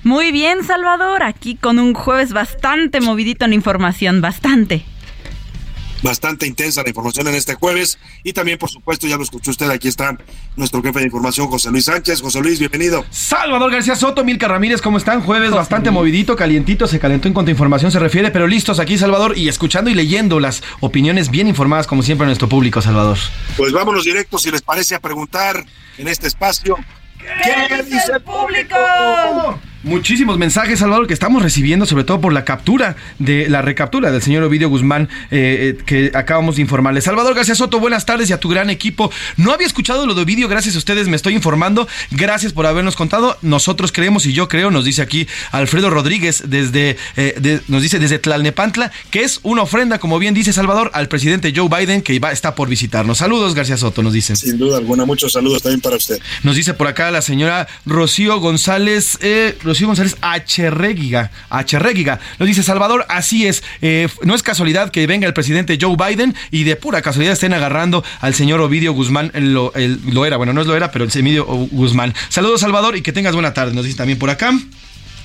Muy bien, Salvador. Aquí con un jueves bastante movidito en información, bastante bastante intensa la información en este jueves. Y también, por supuesto, ya lo escuchó usted, aquí está nuestro jefe de información, José Luis Sánchez. José Luis, bienvenido. Salvador García Soto, Milka Ramírez, ¿cómo están? Jueves bastante movidito, calientito, se calentó en cuanto a información se refiere, pero listos aquí, Salvador, y escuchando y leyendo las opiniones bien informadas, como siempre, a nuestro público, Salvador. Pues vámonos directos, si les parece, a preguntar en este espacio. ¿Qué, ¿Qué dice el público? Muchísimos mensajes, Salvador, que estamos recibiendo, sobre todo por la captura de la recaptura del señor Ovidio Guzmán, eh, eh, que acabamos de informarle. Salvador García Soto, buenas tardes y a tu gran equipo. No había escuchado lo de Ovidio, gracias a ustedes me estoy informando. Gracias por habernos contado. Nosotros creemos y yo creo, nos dice aquí Alfredo Rodríguez desde, eh, nos dice desde Tlalnepantla, que es una ofrenda, como bien dice Salvador, al presidente Joe Biden, que va, está por visitarnos. Saludos, García Soto, nos dicen. Sin duda alguna, muchos saludos también para usted. Nos dice por acá la señora Rocío González. Eh, Rocío González Acherreguiga. Acherreguiga. Lo dice Salvador, así es. Eh, no es casualidad que venga el presidente Joe Biden y de pura casualidad estén agarrando al señor Ovidio Guzmán. Lo, lo era, bueno, no es lo era, pero el Ovidio Guzmán. Saludos, Salvador, y que tengas buena tarde. Nos dice también por acá.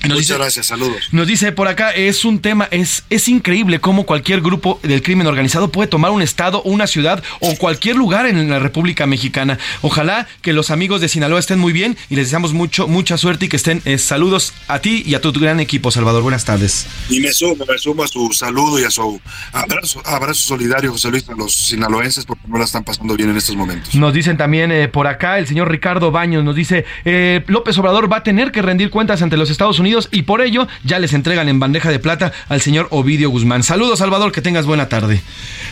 Muchas gracias, saludos. Nos dice por acá, es un tema, es, es increíble cómo cualquier grupo del crimen organizado puede tomar un estado, una ciudad o cualquier lugar en la República Mexicana. Ojalá que los amigos de Sinaloa estén muy bien y les deseamos mucho, mucha suerte y que estén eh, saludos a ti y a tu gran equipo, Salvador. Buenas tardes. Y me sumo, me sumo a su saludo y a su abrazo, abrazo solidario, José Luis, a los sinaloenses porque no la están pasando bien en estos momentos. Nos dicen también eh, por acá el señor Ricardo Baños, nos dice, eh, López Obrador va a tener que rendir cuentas ante los Estados Unidos y por ello ya les entregan en bandeja de plata al señor Ovidio Guzmán. Saludos, Salvador, que tengas buena tarde.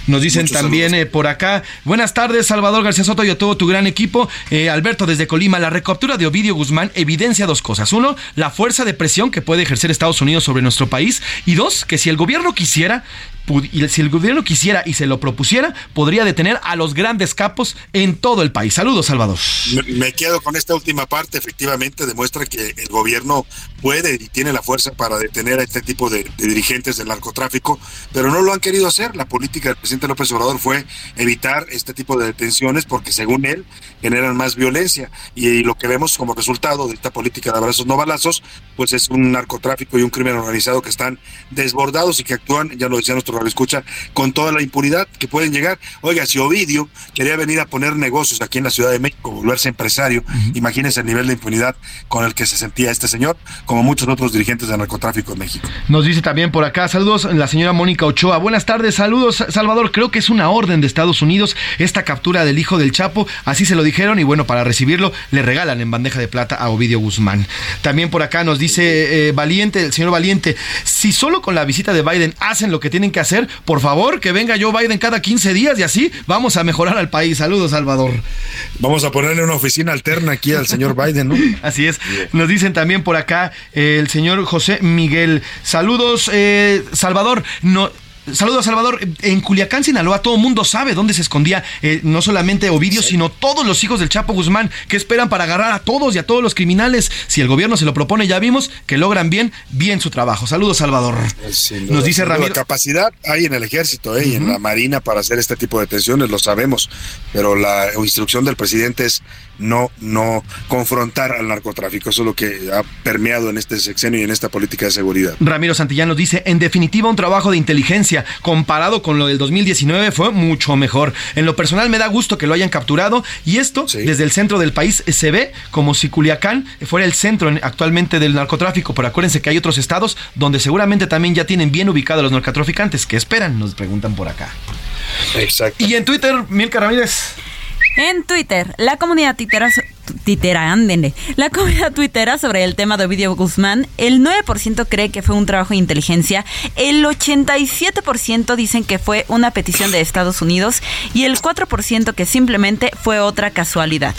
Nos dicen también eh, por acá, buenas tardes, Salvador García Soto y a todo tu gran equipo. Eh, Alberto, desde Colima, la recaptura de Ovidio Guzmán evidencia dos cosas. Uno, la fuerza de presión que puede ejercer Estados Unidos sobre nuestro país. Y dos, que si el gobierno quisiera, y si el gobierno quisiera y se lo propusiera, podría detener a los grandes capos en todo el país. Saludos, Salvador. Me, quedo con esta última parte. Efectivamente, demuestra que el gobierno puede y tiene la fuerza para detener a este tipo de, dirigentes del narcotráfico, pero no lo han querido hacer. La política del presidente López Obrador fue evitar este tipo de detenciones porque, según él, generan más violencia. Y, lo que vemos como resultado de esta política de abrazos no balazos, pues es un narcotráfico y un crimen organizado que están desbordados y que actúan, ya lo decía nuestro lo escucha, con toda la impunidad que pueden llegar. Oiga, si Ovidio quería venir a poner negocios aquí en la Ciudad de México, volverse empresario, imagínese el nivel de impunidad con el que se sentía este señor, como muchos otros dirigentes de narcotráfico en México. Nos dice también por acá, saludos la señora Mónica Ochoa. Buenas tardes, saludos Salvador. Creo que es una orden de Estados Unidos esta captura del hijo del Chapo, así se lo dijeron y bueno, para recibirlo le regalan en bandeja de plata a Ovidio Guzmán. También por acá nos dice eh, Valiente, el señor Valiente, si solo con la visita de Biden hacen lo que tienen que hacer, por favor, que venga Joe Biden cada 15 días y así vamos a mejorar al país. Saludos, Salvador. Vamos a ponerle una oficina alterna aquí al señor Biden, ¿no? [laughs] Así es. Nos dicen también por acá el señor José Miguel. Saludos, eh, Salvador. No, Saludos, Salvador. En Culiacán, Sinaloa, todo el mundo sabe dónde se escondía eh, no solamente Ovidio, sino todos los hijos del Chapo Guzmán que esperan para agarrar a todos y a todos los criminales. Si el gobierno se lo propone, ya vimos que logran bien, bien su trabajo. Saludos, Salvador. Nos dice Ramiro. La capacidad hay en el ejército eh, y en la marina para hacer este tipo de detenciones, lo sabemos, pero la instrucción del presidente es no, no confrontar al narcotráfico. Eso es lo que ha permeado en este sexenio y en esta política de seguridad. Ramiro Santillán dice, en definitiva, un trabajo de inteligencia comparado con lo del 2019 fue mucho mejor. En lo personal me da gusto que lo hayan capturado y esto desde el centro del país se ve como si Culiacán fuera el centro actualmente del narcotráfico, pero acuérdense que hay otros estados donde seguramente también ya tienen bien ubicados los narcotraficantes. ¿Qué esperan? Nos preguntan por acá. Exacto. Y en Twitter, Milka Ramírez. En Twitter, la comunidad titera, titera, la comunidad tuitera sobre el tema de Ovidio Guzmán, el 9% cree que fue un trabajo de inteligencia, el 87% dicen que fue una petición de Estados Unidos y el 4% que simplemente fue otra casualidad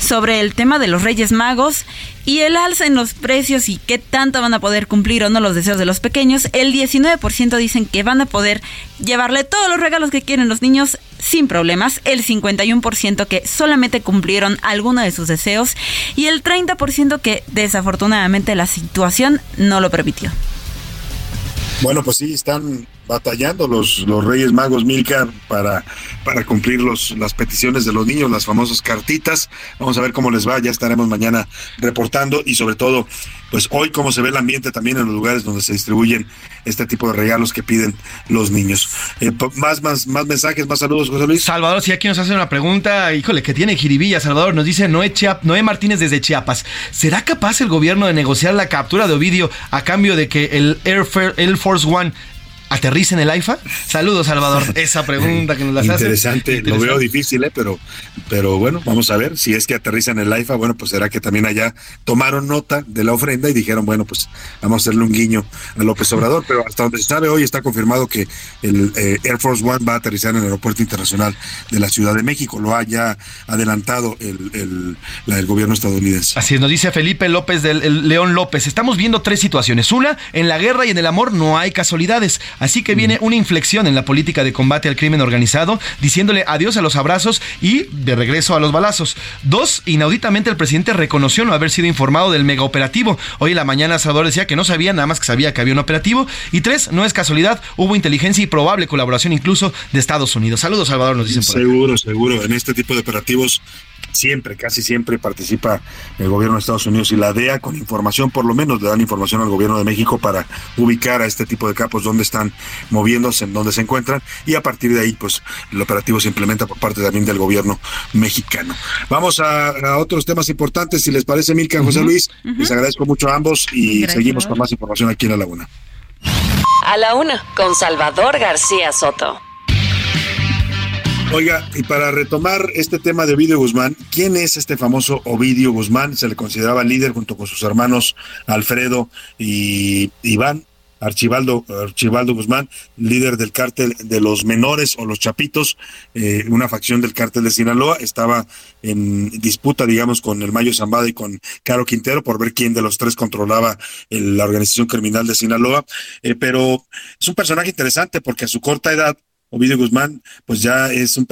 sobre el tema de los Reyes Magos y el alza en los precios y qué tanto van a poder cumplir o no los deseos de los pequeños. El 19% dicen que van a poder llevarle todos los regalos que quieren los niños sin problemas. El 51% que solamente cumplieron alguno de sus deseos y el 30% que desafortunadamente la situación no lo permitió. Bueno, pues sí, están batallando los, los Reyes Magos Milka para, para cumplir los, las peticiones de los niños, las famosas cartitas. Vamos a ver cómo les va, ya estaremos mañana reportando y sobre todo, pues hoy cómo se ve el ambiente también en los lugares donde se distribuyen este tipo de regalos que piden los niños. Eh, más, más, más mensajes, más saludos, José Luis. Salvador, si aquí nos hace una pregunta, híjole, que tiene jiribilla, Salvador, nos dice Noé, Chiap, Noé Martínez desde Chiapas. ¿Será capaz el gobierno de negociar la captura de Ovidio a cambio de que el Air Force One ¿Aterriza en el AIFA? Saludos, Salvador. Esa pregunta que nos la hace. Interesante, lo veo difícil, ¿eh? pero, pero bueno, vamos a ver. Si es que aterriza en el AIFA, bueno, pues será que también allá tomaron nota de la ofrenda y dijeron, bueno, pues vamos a hacerle un guiño a López Obrador. Pero hasta donde se sabe hoy está confirmado que el eh, Air Force One va a aterrizar en el Aeropuerto Internacional de la Ciudad de México. Lo ha ya adelantado el, el, gobierno estadounidense. Así es, nos dice Felipe López del León López. Estamos viendo tres situaciones. Una, en la guerra y en el amor no hay casualidades. Así que viene una inflexión en la política de combate al crimen organizado, diciéndole adiós a los abrazos y de regreso a los balazos. Dos, inauditamente el presidente reconoció no haber sido informado del mega operativo. Hoy en la mañana Salvador decía que no sabía, nada más que sabía que había un operativo. Y tres, no es casualidad, hubo inteligencia y probable colaboración incluso de Estados Unidos. Saludos, Salvador, nos dicen por Seguro, seguro. En este tipo de operativos siempre, casi siempre participa el gobierno de Estados Unidos y la DEA con información, por lo menos le dan información al gobierno de México para ubicar a este tipo de capos dónde están moviéndose, en dónde se encuentran y a partir de ahí pues el operativo se implementa por parte también del gobierno mexicano. Vamos a, otros temas importantes, si les parece Milka, José Luis, les agradezco mucho a ambos y seguimos con más información aquí en La Laguna. A la una, con Salvador García Soto. Oiga, y para retomar este tema de Ovidio Guzmán, ¿quién es este famoso Ovidio Guzmán? Se le consideraba líder junto con sus hermanos Alfredo y Iván. Archibaldo, Archibaldo Guzmán, líder del cártel de los menores o los chapitos, eh, una facción del cártel de Sinaloa, estaba en disputa, digamos, con el Mayo Zambada y con Caro Quintero por ver quién de los tres controlaba la organización criminal de Sinaloa. Eh, pero es un personaje interesante porque a su corta edad Ovidio Guzmán, pues ya es un,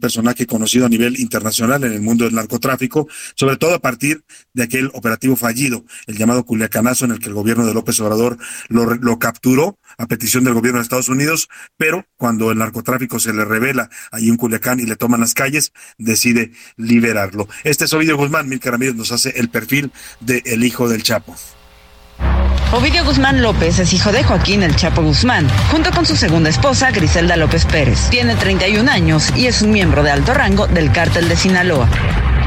personaje conocido a nivel internacional en el mundo del narcotráfico, sobre todo a partir de aquel operativo fallido, el llamado Culiacanazo, en el que el gobierno de López Obrador lo, lo capturó a petición del gobierno de Estados Unidos, pero cuando el narcotráfico se le revela ahí en Culiacán y le toman las calles, decide liberarlo. Este es Ovidio Guzmán, Mil Ramírez nos hace el perfil del el hijo del Chapo. Ovidio Guzmán López es hijo de Joaquín El Chapo Guzmán, junto con su segunda esposa Griselda López Pérez. Tiene 31 años y es un miembro de alto rango del cártel de Sinaloa.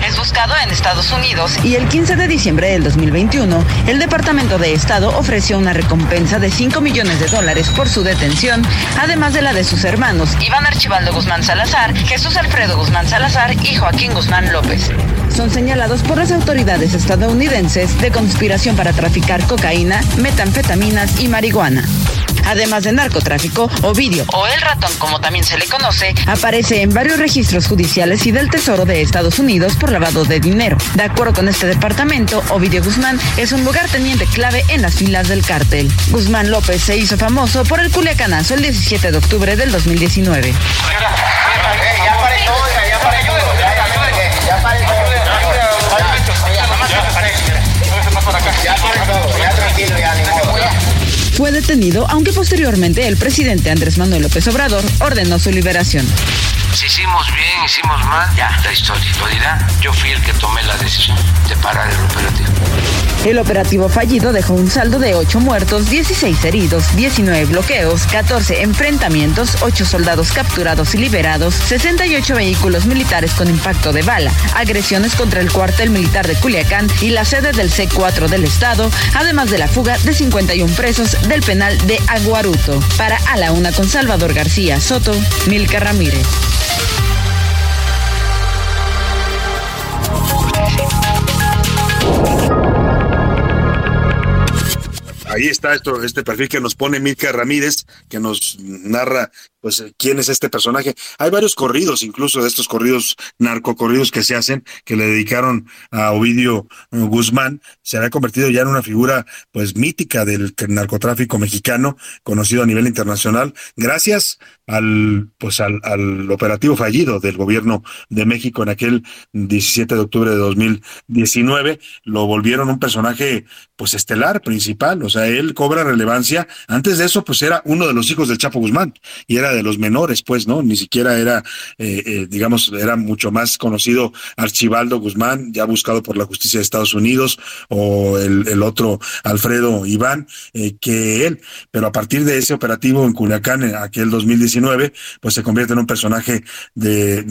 Es buscado en Estados Unidos y el 15 de diciembre del 2021, el Departamento de Estado ofreció una recompensa de 5 millones de dólares por su detención, además de la de sus hermanos Iván Archibaldo Guzmán Salazar, Jesús Alfredo Guzmán Salazar y Joaquín Guzmán López. Son señalados por las autoridades estadounidenses de conspiración para traficar cocaína, metanfetaminas y marihuana. Además de narcotráfico, Ovidio, o el ratón como también se le conoce, aparece en varios registros judiciales y del Tesoro de Estados Unidos por lavado de dinero. De acuerdo con este departamento, Ovidio Guzmán es un lugar teniente clave en las filas del cártel. Guzmán López se hizo famoso por el Culiacanazo el 17 de octubre del 2019. Fue detenido, aunque posteriormente el presidente Andrés Manuel López Obrador ordenó su liberación. Si hicimos bien, hicimos mal, ya la historia lo dirá. Yo fui el que tomé la decisión de parar el operativo. El operativo fallido dejó un saldo de 8 muertos, 16 heridos, 19 bloqueos, 14 enfrentamientos, 8 soldados capturados y liberados, 68 vehículos militares con impacto de bala, agresiones contra el cuartel militar de Culiacán y la sede del C4 del estado, además de la fuga de 51 presos del penal de Aguaruto. Para A la Una con Salvador García Soto, Milka Ramírez. Ahí está esto, este perfil que nos pone Milka Ramírez, que nos narra pues quién es este personaje. Hay varios corridos, incluso de estos corridos narcocorridos que se hacen, que le dedicaron a Ovidio eh, Guzmán, se ha convertido ya en una figura pues mítica del narcotráfico mexicano, conocido a nivel internacional, gracias al pues al operativo fallido del gobierno de México en aquel 17 de octubre de 2019, lo volvieron un personaje pues estelar principal, o sea, él cobra relevancia. Antes de eso pues era uno de los hijos del Chapo Guzmán y era de los menores, pues, ¿no? Ni siquiera era, eh, eh, digamos, era mucho más conocido Archibaldo Guzmán, ya buscado por la justicia de Estados Unidos, o el, otro Alfredo Iván, eh, que él. Pero a partir de ese operativo en Culiacán, en aquel 2019, pues se convierte en un personaje de,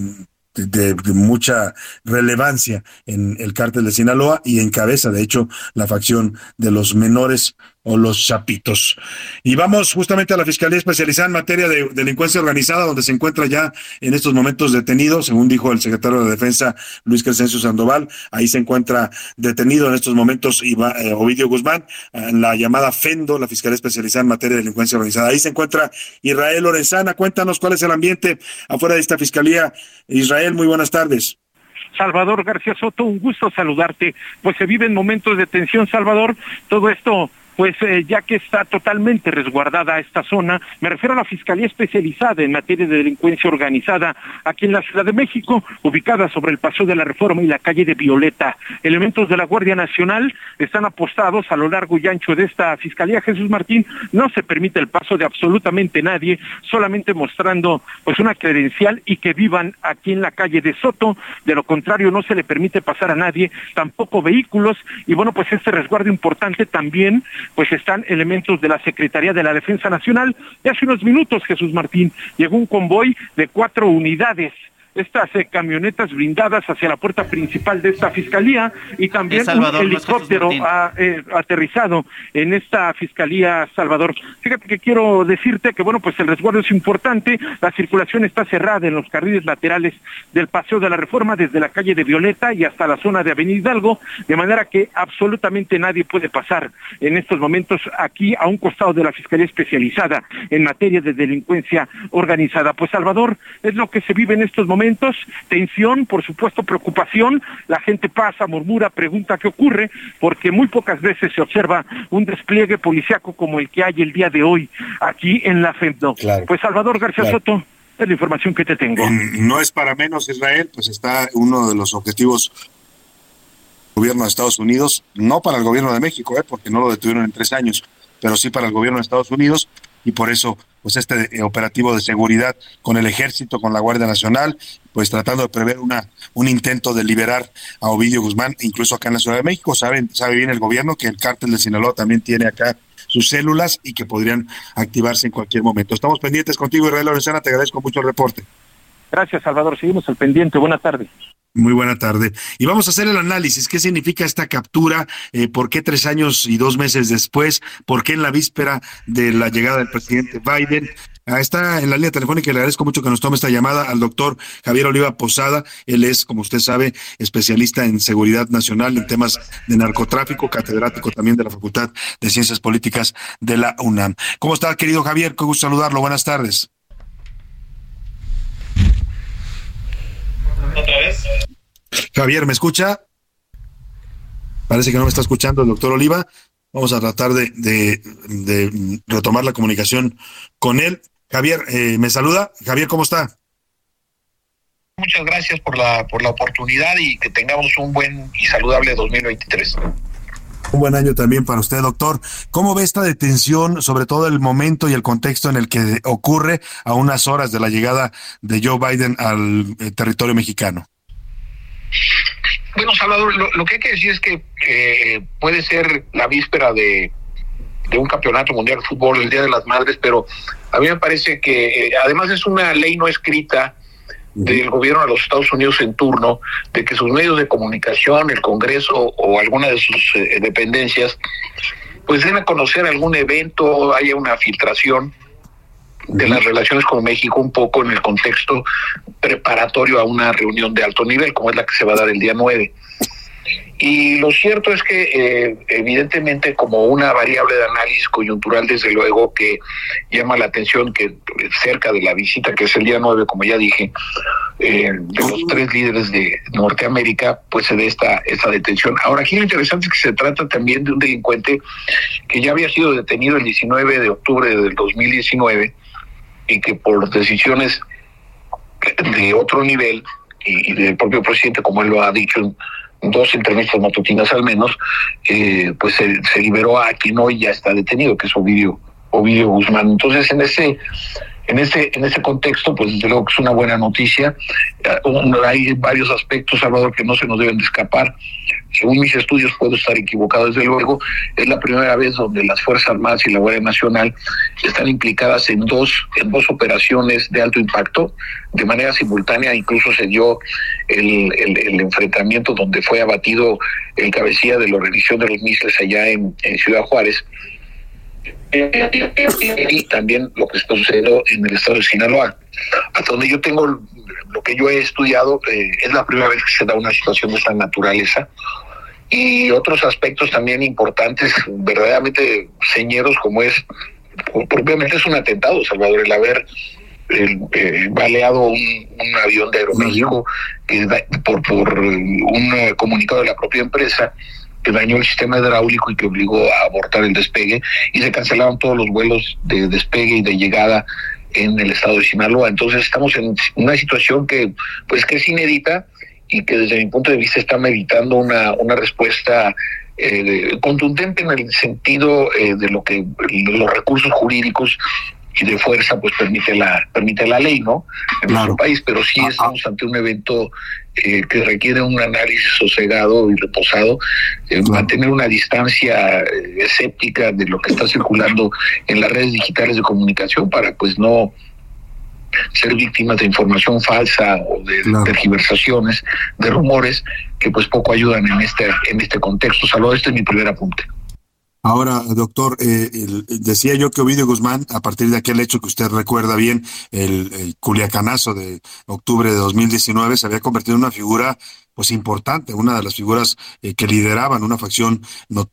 mucha relevancia en el cártel de Sinaloa y encabeza, de hecho, la facción de los menores o los chapitos. Y vamos justamente a la Fiscalía Especializada en materia de delincuencia organizada, donde se encuentra ya en estos momentos detenido, según dijo el secretario de Defensa Luis Crescencio Sandoval. Ahí se encuentra detenido en estos momentos eh, Ovidio Guzmán, en la llamada FENDO, la Fiscalía Especializada en materia de delincuencia organizada. Ahí se encuentra Israel Lorenzana. Cuéntanos cuál es el ambiente afuera de esta Fiscalía. Israel, muy buenas tardes. Salvador García Soto, un gusto saludarte. Pues se viven momentos de tensión, Salvador. Todo esto pues eh, ya que está totalmente resguardada esta zona, me refiero a la Fiscalía Especializada en materia de delincuencia organizada aquí en la Ciudad de México, ubicada sobre el Paso de la Reforma y la calle de Violeta. Elementos de la Guardia Nacional están apostados a lo largo y ancho de esta Fiscalía Jesús Martín. No se permite el paso de absolutamente nadie, solamente mostrando pues una credencial y que vivan aquí en la calle de Soto. De lo contrario, no se le permite pasar a nadie, tampoco vehículos. Y bueno, pues este resguardo importante también pues están elementos de la Secretaría de la Defensa Nacional. Hace unos minutos, Jesús Martín, llegó un convoy de cuatro unidades estas eh, camionetas blindadas hacia la puerta principal de esta fiscalía y también un helicóptero ha, eh, aterrizado en esta fiscalía Salvador. Fíjate que quiero decirte que bueno, pues el resguardo es importante, la circulación está cerrada en los carriles laterales del Paseo de la Reforma desde la calle de Violeta y hasta la zona de Avenida Hidalgo, de manera que absolutamente nadie puede pasar en estos momentos aquí a un costado de la Fiscalía Especializada en materia de delincuencia organizada. Pues Salvador, es lo que se vive en estos momentos tensión, por supuesto preocupación, la gente pasa, murmura, pregunta qué ocurre, porque muy pocas veces se observa un despliegue policiaco como el que hay el día de hoy aquí en la FEMDO. Pues Salvador García Soto, es la información que te tengo. No es para menos Israel, pues está uno de los objetivos del gobierno de Estados Unidos, no para el gobierno de México, ¿eh? porque no lo detuvieron en tres años, pero sí para el gobierno de Estados Unidos, y por eso pues este eh, operativo de seguridad con el ejército, con la Guardia Nacional, pues tratando de prever una un intento de liberar a Ovidio Guzmán, incluso acá en la Ciudad de México. Saben, sabe bien el gobierno que el cártel de Sinaloa también tiene acá sus células y que podrían activarse en cualquier momento. Estamos pendientes contigo, Israel Lorenzana, te agradezco mucho el reporte. Gracias, Salvador. Seguimos al pendiente. Buenas tardes. Muy buena tarde. Y vamos a hacer el análisis. ¿Qué significa esta captura? Eh, ¿Por qué tres años y dos meses después? ¿Por qué en la víspera de la llegada del presidente Biden? Ah, está en la línea telefónica y le agradezco mucho que nos tome esta llamada al doctor Javier Oliva Posada. Él es, como usted sabe, especialista en seguridad nacional, en temas de narcotráfico, catedrático también de la Facultad de Ciencias Políticas de la UNAM. ¿Cómo está, querido Javier? Qué gusto saludarlo. Buenas tardes. Otra vez. Javier, ¿me escucha? Parece que no me está escuchando el doctor Oliva. Vamos a tratar de, retomar la comunicación con él. Javier, eh, ¿me saluda? Javier, ¿cómo está? Muchas gracias por la, por la oportunidad y que tengamos un buen y saludable 2023. Un buen año también para usted, doctor. ¿Cómo ve esta detención, sobre todo el momento y el contexto en el que ocurre a unas horas de la llegada de Joe Biden al eh, territorio mexicano? Bueno, Salvador, lo, que hay que decir es que puede ser la víspera de, un campeonato mundial de fútbol, el Día de las Madres, pero a mí me parece que eh, además es una ley no escrita del gobierno de los Estados Unidos en turno de que sus medios de comunicación, el Congreso o alguna de sus eh, dependencias, pues den a conocer algún evento, haya una filtración de las relaciones con México un poco en el contexto preparatorio a una reunión de alto nivel, como es la que se va a dar el día 9. Y lo cierto es que eh, evidentemente como una variable de análisis coyuntural, desde luego que llama la atención que cerca de la visita, que es el día 9, como ya dije, eh, de los tres líderes de Norteamérica, pues se dé esta, esta detención. Ahora, aquí lo interesante es que se trata también de un delincuente que ya había sido detenido el 19 de octubre del 2019 y que por decisiones de otro nivel y, del propio presidente, como él lo ha dicho en dos entrevistas matutinas al menos, eh, pues se, liberó a quien hoy ya está detenido, que es Ovidio, Ovidio Guzmán. Entonces, en ese en ese, en ese contexto, pues desde luego que es una buena noticia. Eh, hay varios aspectos, Salvador, que no se nos deben de escapar. Según mis estudios, puedo estar equivocado, desde luego, es la primera vez donde las Fuerzas Armadas y la Guardia Nacional están implicadas en dos, en dos operaciones de alto impacto. De manera simultánea, incluso se dio el, enfrentamiento donde fue abatido el cabecilla de la rendición de los misiles allá en Ciudad Juárez y también lo que está sucediendo en el estado de Sinaloa. Hasta donde yo tengo lo que yo he estudiado, eh, es la primera vez que se da una situación de esta naturaleza y otros aspectos también importantes, verdaderamente señeros, como es, propiamente es un atentado, Salvador, el haber eh, baleado un, avión de Aeroméxico que por, por un comunicado de la propia empresa que dañó el sistema hidráulico y que obligó a abortar el despegue y se cancelaron todos los vuelos de despegue y de llegada en el estado de Sinaloa. Entonces estamos en una situación que pues que es inédita y que desde mi punto de vista está meditando una, una respuesta eh, contundente en el sentido eh, de lo que los recursos jurídicos y de fuerza pues permite la permite la ley no en nuestro país pero sí estamos ante un evento eh, que requiere un análisis sosegado y reposado eh, mantener una distancia eh, escéptica de lo que está circulando en las redes digitales de comunicación para pues no ser víctimas de información falsa o de tergiversaciones, de rumores que pues poco ayudan en este en este contexto. Saludos, este es mi primer apunte. Ahora, doctor, eh, decía yo que Ovidio Guzmán, a partir de aquel hecho que usted recuerda bien, el, el culiacanazo de octubre de 2019, se había convertido en una figura pues importante, una de las figuras eh, que lideraban una facción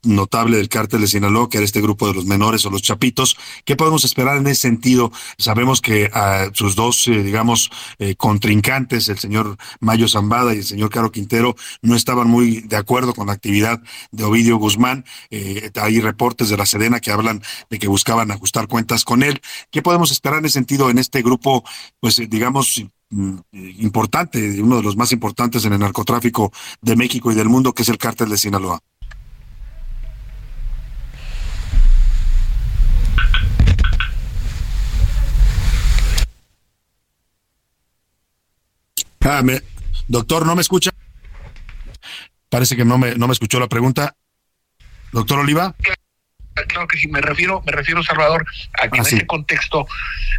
notable del cártel de Sinaloa, que era este grupo de los menores o los chapitos. ¿Qué podemos esperar en ese sentido? Sabemos que a sus dos, eh, digamos, eh, contrincantes, el señor Mayo Zambada y el señor Caro Quintero, no estaban muy de acuerdo con la actividad de Ovidio Guzmán. hay reportes de la Sedena que hablan de que buscaban ajustar cuentas con él. ¿Qué podemos esperar en ese sentido en este grupo, pues digamos, importante, uno de los más importantes en el narcotráfico de México y del mundo, que es el cártel de Sinaloa. Ah, doctor, ¿no me escucha? Parece que no me, no me escuchó la pregunta. Doctor Oliva. Claro que sí, me refiero, me refiero, Salvador, a que en ese contexto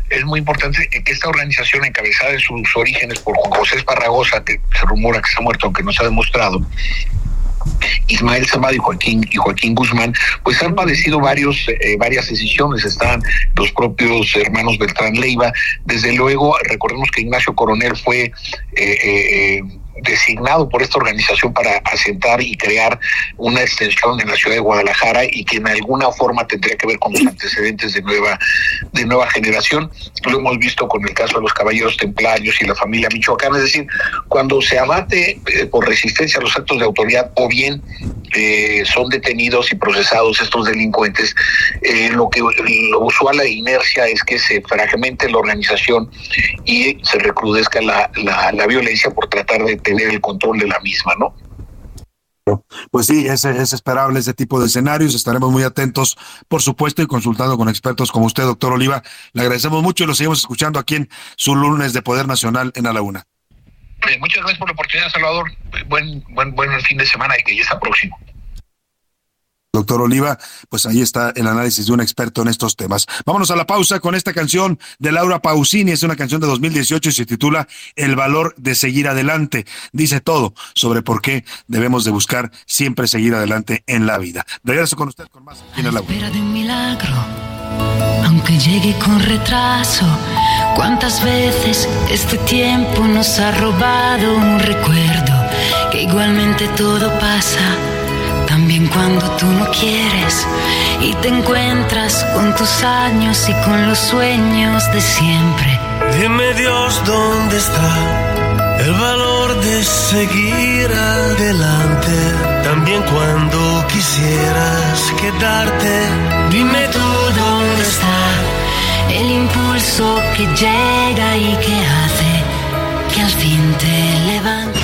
es muy importante que esta organización encabezada en sus orígenes por Juan José Esparragosa, que se rumora que está muerto, aunque no se ha demostrado, Ismael Zamada y Joaquín y Joaquín Guzmán, pues han padecido varios eh, varias decisiones. Están los propios hermanos Beltrán Leiva. Desde luego, recordemos que Ignacio Coronel fue eh, eh, designado por esta organización para asentar y crear una extensión en la ciudad de Guadalajara y que en alguna forma tendría que ver con los antecedentes de nueva de nueva generación. Lo hemos visto con el caso de los caballeros templarios y la familia Michoacán, es decir, cuando se abate eh, por resistencia a los actos de autoridad o bien eh, son detenidos y procesados estos delincuentes, eh, lo que lo usual la inercia es que se fragmente la organización y se recrudezca la, la, la violencia por tratar de tener el control de la misma, ¿no? Pues sí, es, es, esperable ese tipo de escenarios. Estaremos muy atentos, por supuesto, y consultando con expertos como usted, doctor Oliva. Le agradecemos mucho y lo seguimos escuchando aquí en su lunes de Poder Nacional en A la Una. Eh, muchas gracias por la oportunidad, Salvador. Buen, buen, buen fin de semana y que ya está próximo. Doctor Oliva, pues ahí está el análisis de un experto en estos temas. Vámonos a la pausa con esta canción de Laura Pausini, es una canción de 2018 y se titula El valor de seguir adelante. Dice todo sobre por qué debemos de buscar siempre seguir adelante en la vida. Regreso con usted con más aquí en Espera de un milagro, aunque llegue con retraso. ¿Cuántas veces este tiempo nos ha robado un recuerdo que igualmente todo pasa? También cuando tú no quieres y te encuentras con tus años y con los sueños de siempre. Dime Dios dónde está el valor de seguir adelante. También cuando quisieras quedarte. Dime tú dónde está el impulso que llega y que hace que al fin te levantes.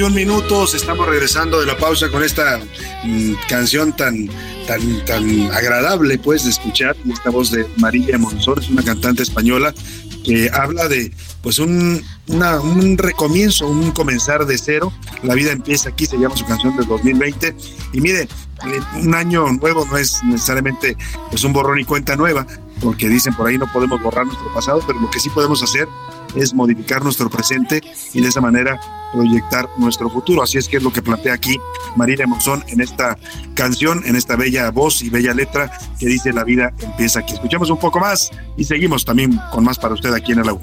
51 minutos. Estamos regresando de la pausa con esta mm, canción tan, tan, tan agradable, pues, de escuchar. Esta voz de María Monzón, es una cantante española que habla de, pues, un, una, un recomienzo, un comenzar de cero. La vida empieza aquí, se llama su canción del 2020. Y mire, eh, un año nuevo no es necesariamente pues un borrón y cuenta nueva, porque dicen por ahí no podemos borrar nuestro pasado, pero lo que sí podemos hacer es modificar nuestro presente y de esa manera proyectar nuestro futuro. Así es que es lo que plantea aquí Marina Monzón en esta canción, en esta bella voz y bella letra que dice La vida empieza aquí. Escuchamos un poco más y seguimos también con más para usted aquí en el agua.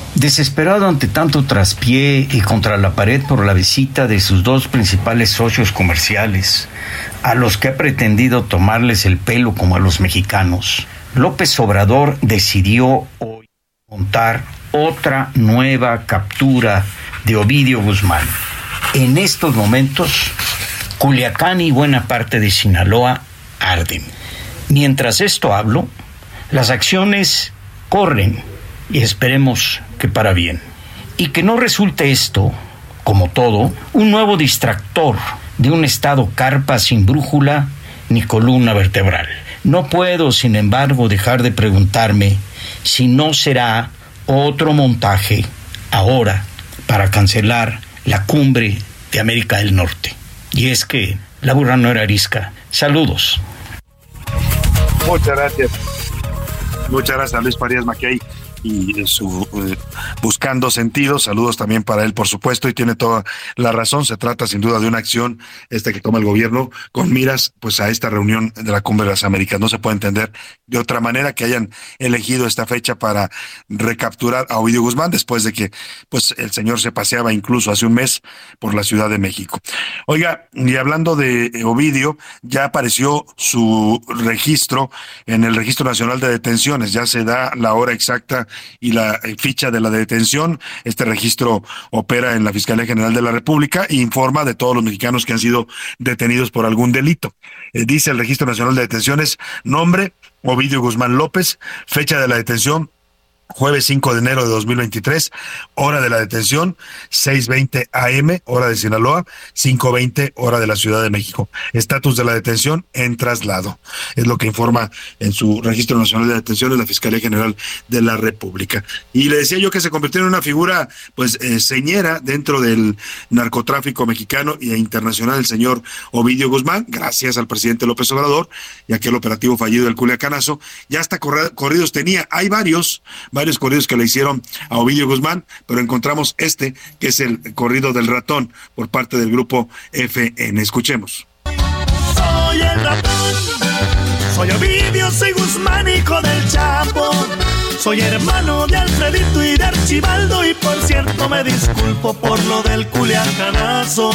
Desesperado ante tanto traspié y contra la pared por la visita de sus dos principales socios comerciales, a los que ha pretendido tomarles el pelo como a los mexicanos, López Obrador decidió hoy montar otra nueva captura de Ovidio Guzmán. En estos momentos, Culiacán y buena parte de Sinaloa arden. Mientras esto hablo, las acciones corren y esperemos que para bien. Y que no resulte esto, como todo, un nuevo distractor de un estado carpa sin brújula ni columna vertebral. No puedo, sin embargo, dejar de preguntarme si no será otro montaje ahora para cancelar la cumbre de América del Norte. Y es que la burra no era arisca. Saludos. Muchas gracias. Muchas gracias Luis Farías Mackey y su eh, buscando sentido. Saludos también para él, por supuesto, y tiene toda la razón. Se trata sin duda de una acción este que toma el gobierno con miras pues a esta reunión de la Cumbre de las Américas. No se puede entender de otra manera que hayan elegido esta fecha para recapturar a Ovidio Guzmán después de que pues el señor se paseaba incluso hace un mes por la Ciudad de México. Oiga, y hablando de Ovidio, ya apareció su registro en el Registro Nacional de Detenciones. Ya se da la hora exacta y la eh, ficha de la detención. Este registro opera en la Fiscalía General de la República e informa de todos los mexicanos que han sido detenidos por algún delito. Eh, dice el Registro Nacional de Detenciones, nombre, Ovidio Guzmán López, fecha de la detención, jueves 5 de enero de 2023, hora de la detención, 6.20 AM, hora de Sinaloa, 5.20 hora de la Ciudad de México. Estatus de la detención en traslado. Es lo que informa en su registro nacional de detenciones la Fiscalía General de la República. Y le decía yo que se convirtió en una figura, pues, eh, señera dentro del narcotráfico mexicano e internacional, el señor Ovidio Guzmán, gracias al presidente López Obrador y aquel operativo fallido del Culiacanazo. Ya hasta corridos tenía, hay varios, varios corridos que le hicieron a Ovidio Guzmán, pero encontramos este, que es el corrido del ratón por parte del grupo FN. Escuchemos. Soy el ratón, soy Ovidio, soy Guzmán, hijo del Chapo. Soy hermano de Alfredito y de Archibaldo y por cierto me disculpo por lo del culiacanazo.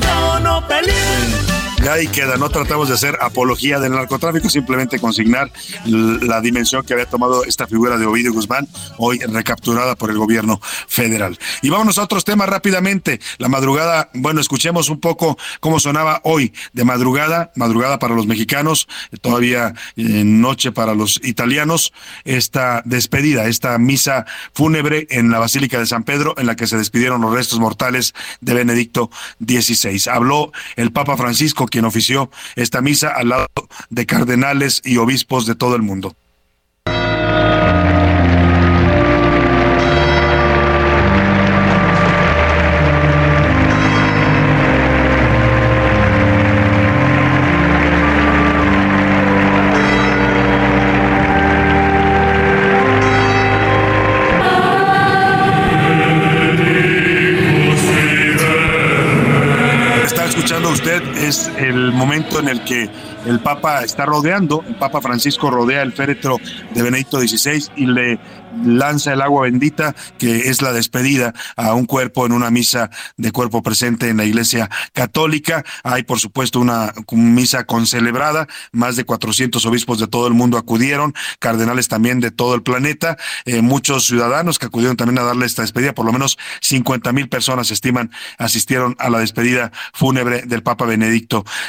No, no peleé ya ahí queda, no tratamos de hacer apología del narcotráfico, simplemente consignar la dimensión que había tomado esta figura de Ovidio Guzmán, hoy recapturada por el gobierno federal. Y vámonos a otros temas rápidamente. La madrugada, bueno, escuchemos un poco cómo sonaba hoy de madrugada, madrugada para los mexicanos, todavía noche para los italianos, esta despedida, esta misa fúnebre en la Basílica de San Pedro, en la que se despidieron los restos mortales de Benedicto XVI. Habló el Papa Francisco, quien ofició esta misa al lado de cardenales y obispos de todo el mundo. Es el momento en el que el Papa está rodeando, el Papa Francisco rodea el féretro de Benedicto XVI y le lanza el agua bendita, que es la despedida a un cuerpo en una misa de cuerpo presente en la Iglesia Católica. Hay, por supuesto, una misa concelebrada, más de 400 obispos de todo el mundo acudieron, cardenales también de todo el planeta, eh, muchos ciudadanos que acudieron también a darle esta despedida, por lo menos 50 mil personas estiman asistieron a la despedida fúnebre del Papa Benedicto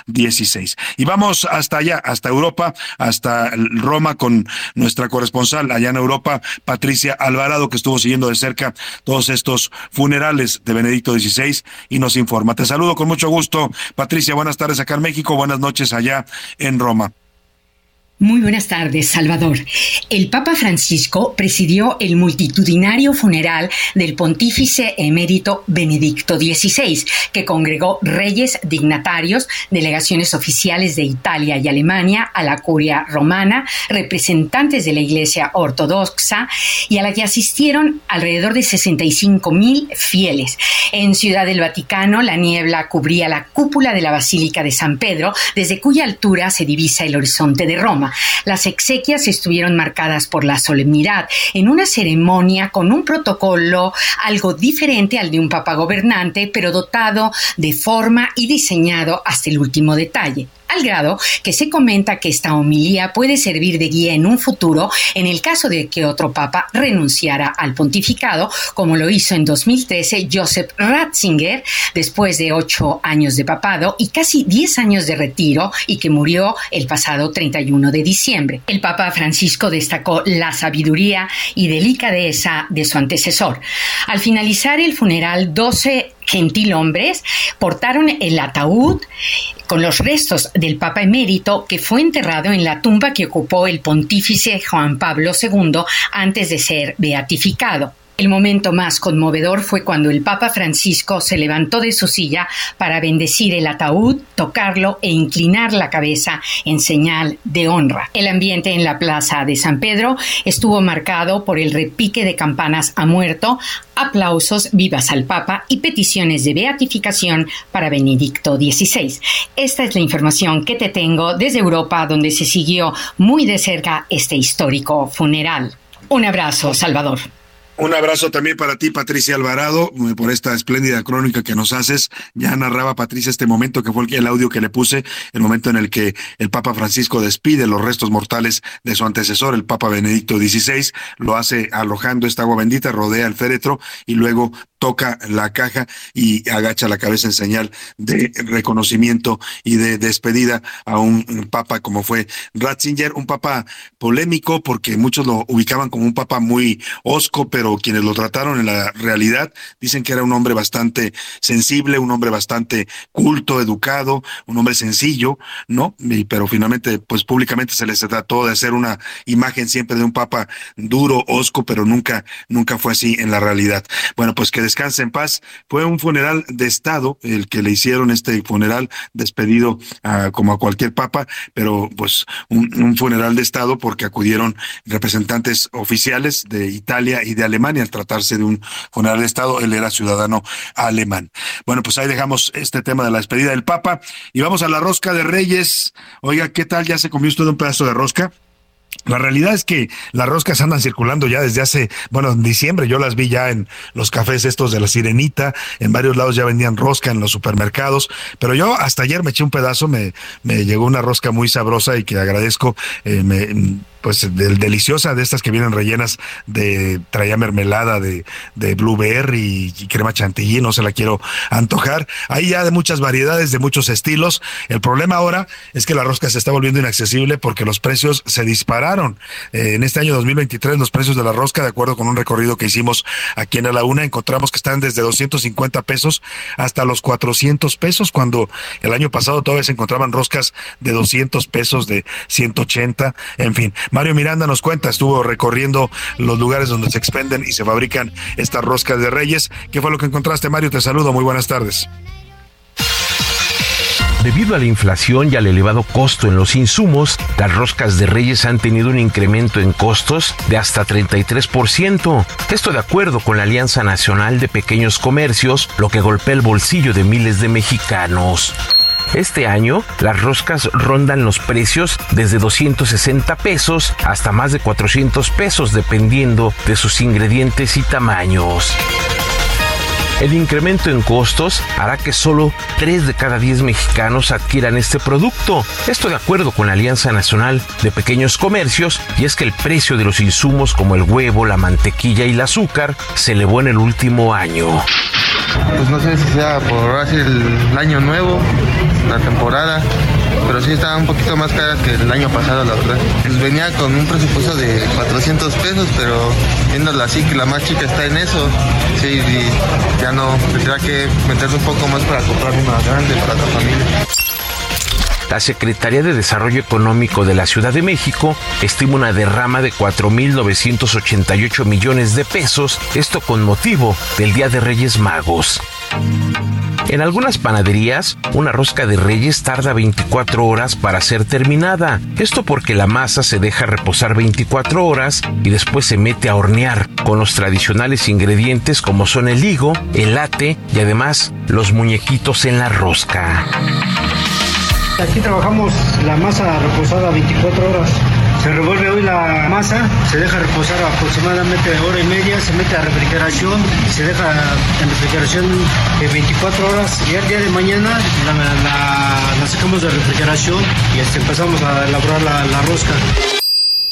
XVI. Y vamos hasta allá, hasta Europa, hasta Roma con nuestra corresponsal allá en Europa, Patricia Alvarado, que estuvo siguiendo de cerca todos estos funerales de Benedicto XVI y nos informa. Te saludo con mucho gusto. Patricia, buenas tardes acá en México, buenas noches allá en Roma. Muy buenas tardes, Salvador. El Papa Francisco presidió el multitudinario funeral del pontífice emérito Benedicto XVI, que congregó reyes, dignatarios, delegaciones oficiales de Italia y Alemania a la curia romana, representantes de la Iglesia Ortodoxa y a la que asistieron alrededor de 65 mil fieles. En Ciudad del Vaticano, la niebla cubría la cúpula de la Basílica de San Pedro, desde cuya altura se divisa el horizonte de Roma. Las exequias estuvieron marcadas por la solemnidad, en una ceremonia con un protocolo algo diferente al de un papa gobernante, pero dotado de forma y diseñado hasta el último detalle al grado que se comenta que esta homilía puede servir de guía en un futuro en el caso de que otro papa renunciara al pontificado, como lo hizo en 2013 Joseph Ratzinger, después de ocho años de papado y casi diez años de retiro, y que murió el pasado 31 de diciembre. El Papa Francisco destacó la sabiduría y delicadeza de su antecesor. Al finalizar el funeral, 12 gentilhombres portaron el ataúd con los restos del Papa emérito que fue enterrado en la tumba que ocupó el pontífice Juan Pablo II antes de ser beatificado. El momento más conmovedor fue cuando el Papa Francisco se levantó de su silla para bendecir el ataúd, tocarlo e inclinar la cabeza en señal de honra. El ambiente en la plaza de San Pedro estuvo marcado por el repique de campanas a muerto, aplausos vivas al Papa y peticiones de beatificación para Benedicto XVI. Esta es la información que te tengo desde Europa, donde se siguió muy de cerca este histórico funeral. Un abrazo, Salvador. Un abrazo también para ti, Patricia Alvarado, eh, por esta espléndida crónica que nos haces. Ya narraba Patricia este momento que fue el audio que le puse, el momento en el que el Papa Francisco despide los restos mortales de su antecesor, el Papa Benedicto XVI, lo hace arrojando esta agua bendita, rodea el féretro y luego toca la caja y agacha la cabeza en señal de reconocimiento y de despedida a un papa como fue Ratzinger, un papa polémico porque muchos lo ubicaban como un papa muy osco, pero quienes lo trataron en la realidad dicen que era un hombre bastante sensible, un hombre bastante culto, educado, un hombre sencillo, ¿no? Y, pero finalmente, pues públicamente se les trató de hacer una imagen siempre de un papa duro, osco, pero nunca, nunca fue así en la realidad. Bueno, pues que descanse en paz. Fue un funeral de Estado el que le hicieron este funeral despedido como a cualquier papa, pero pues un, funeral de Estado porque acudieron representantes oficiales de Italia y de Alemania al tratarse de un funeral de Estado. Él era ciudadano alemán. Bueno, pues ahí dejamos este tema de la despedida del Papa y vamos a la rosca de Reyes. Oiga, ¿qué tal? ¿Ya se comió usted un pedazo de rosca? La realidad es que las roscas andan circulando ya desde hace, bueno, en diciembre. Yo las vi ya en los cafés estos de la Sirenita, en varios lados ya vendían rosca en los supermercados, pero yo hasta ayer me eché un pedazo, me, me llegó una rosca muy sabrosa y que agradezco, eh, me, pues del deliciosa de estas que vienen rellenas de traía mermelada de, de blueberry y, crema chantilly, no se la quiero antojar. Hay ya de muchas variedades, de muchos estilos. El problema ahora es que la rosca se está volviendo inaccesible porque los precios se dispararon. Eh, en este año 2023 los precios de la rosca, de acuerdo con un recorrido que hicimos aquí en la una, encontramos que están desde 250 pesos hasta los 400 pesos, cuando el año pasado todavía se encontraban roscas de 200 pesos, de 180, en fin. Mario Miranda nos cuenta, estuvo recorriendo los lugares donde se expenden y se fabrican estas roscas de reyes. ¿Qué fue lo que encontraste, Mario? Te saludo, muy buenas tardes. Debido a la inflación y al elevado costo en los insumos, las roscas de reyes han tenido un incremento en costos de hasta 33%. Esto de acuerdo con la Alianza Nacional de Pequeños Comercios, lo que golpea el bolsillo de miles de mexicanos. Este año, las roscas rondan los precios desde 260 pesos hasta más de 400 pesos dependiendo de sus ingredientes y tamaños. El incremento en costos hará que solo 3 de cada 10 mexicanos adquieran este producto. Esto de acuerdo con la Alianza Nacional de Pequeños Comercios, y es que el precio de los insumos como el huevo, la mantequilla y el azúcar se elevó en el último año. Pues no sé si sea por así el año nuevo, la temporada, pero sí estaba un poquito más cara que el año pasado, la verdad. Pues venía con un presupuesto de 400 pesos, pero viéndola así que la más chica está en eso, sí, ya no, tendría que meterse un poco más para comprar una grande para la familia. La Secretaría de Desarrollo Económico de la Ciudad de México estima una derrama de 4.988 millones de pesos, esto con motivo del Día de Reyes Magos. En algunas panaderías, una rosca de reyes tarda 24 horas para ser terminada. Esto porque la masa se deja reposar 24 horas y después se mete a hornear con los tradicionales ingredientes como son el higo, el late y además los muñequitos en la rosca. Aquí trabajamos la masa reposada 24 horas. Se revuelve hoy la masa, se deja reposar aproximadamente hora y media, se mete a refrigeración, se deja en refrigeración 24 horas y al día de mañana la, sacamos de refrigeración y este, empezamos a elaborar la, la rosca.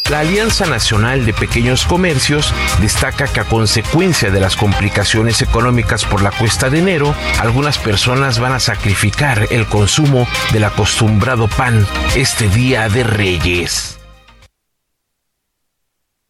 La Alianza Nacional de Pequeños Comercios destaca que a consecuencia de las complicaciones económicas por la cuesta de enero, algunas personas van a sacrificar el consumo del acostumbrado pan este día de Reyes.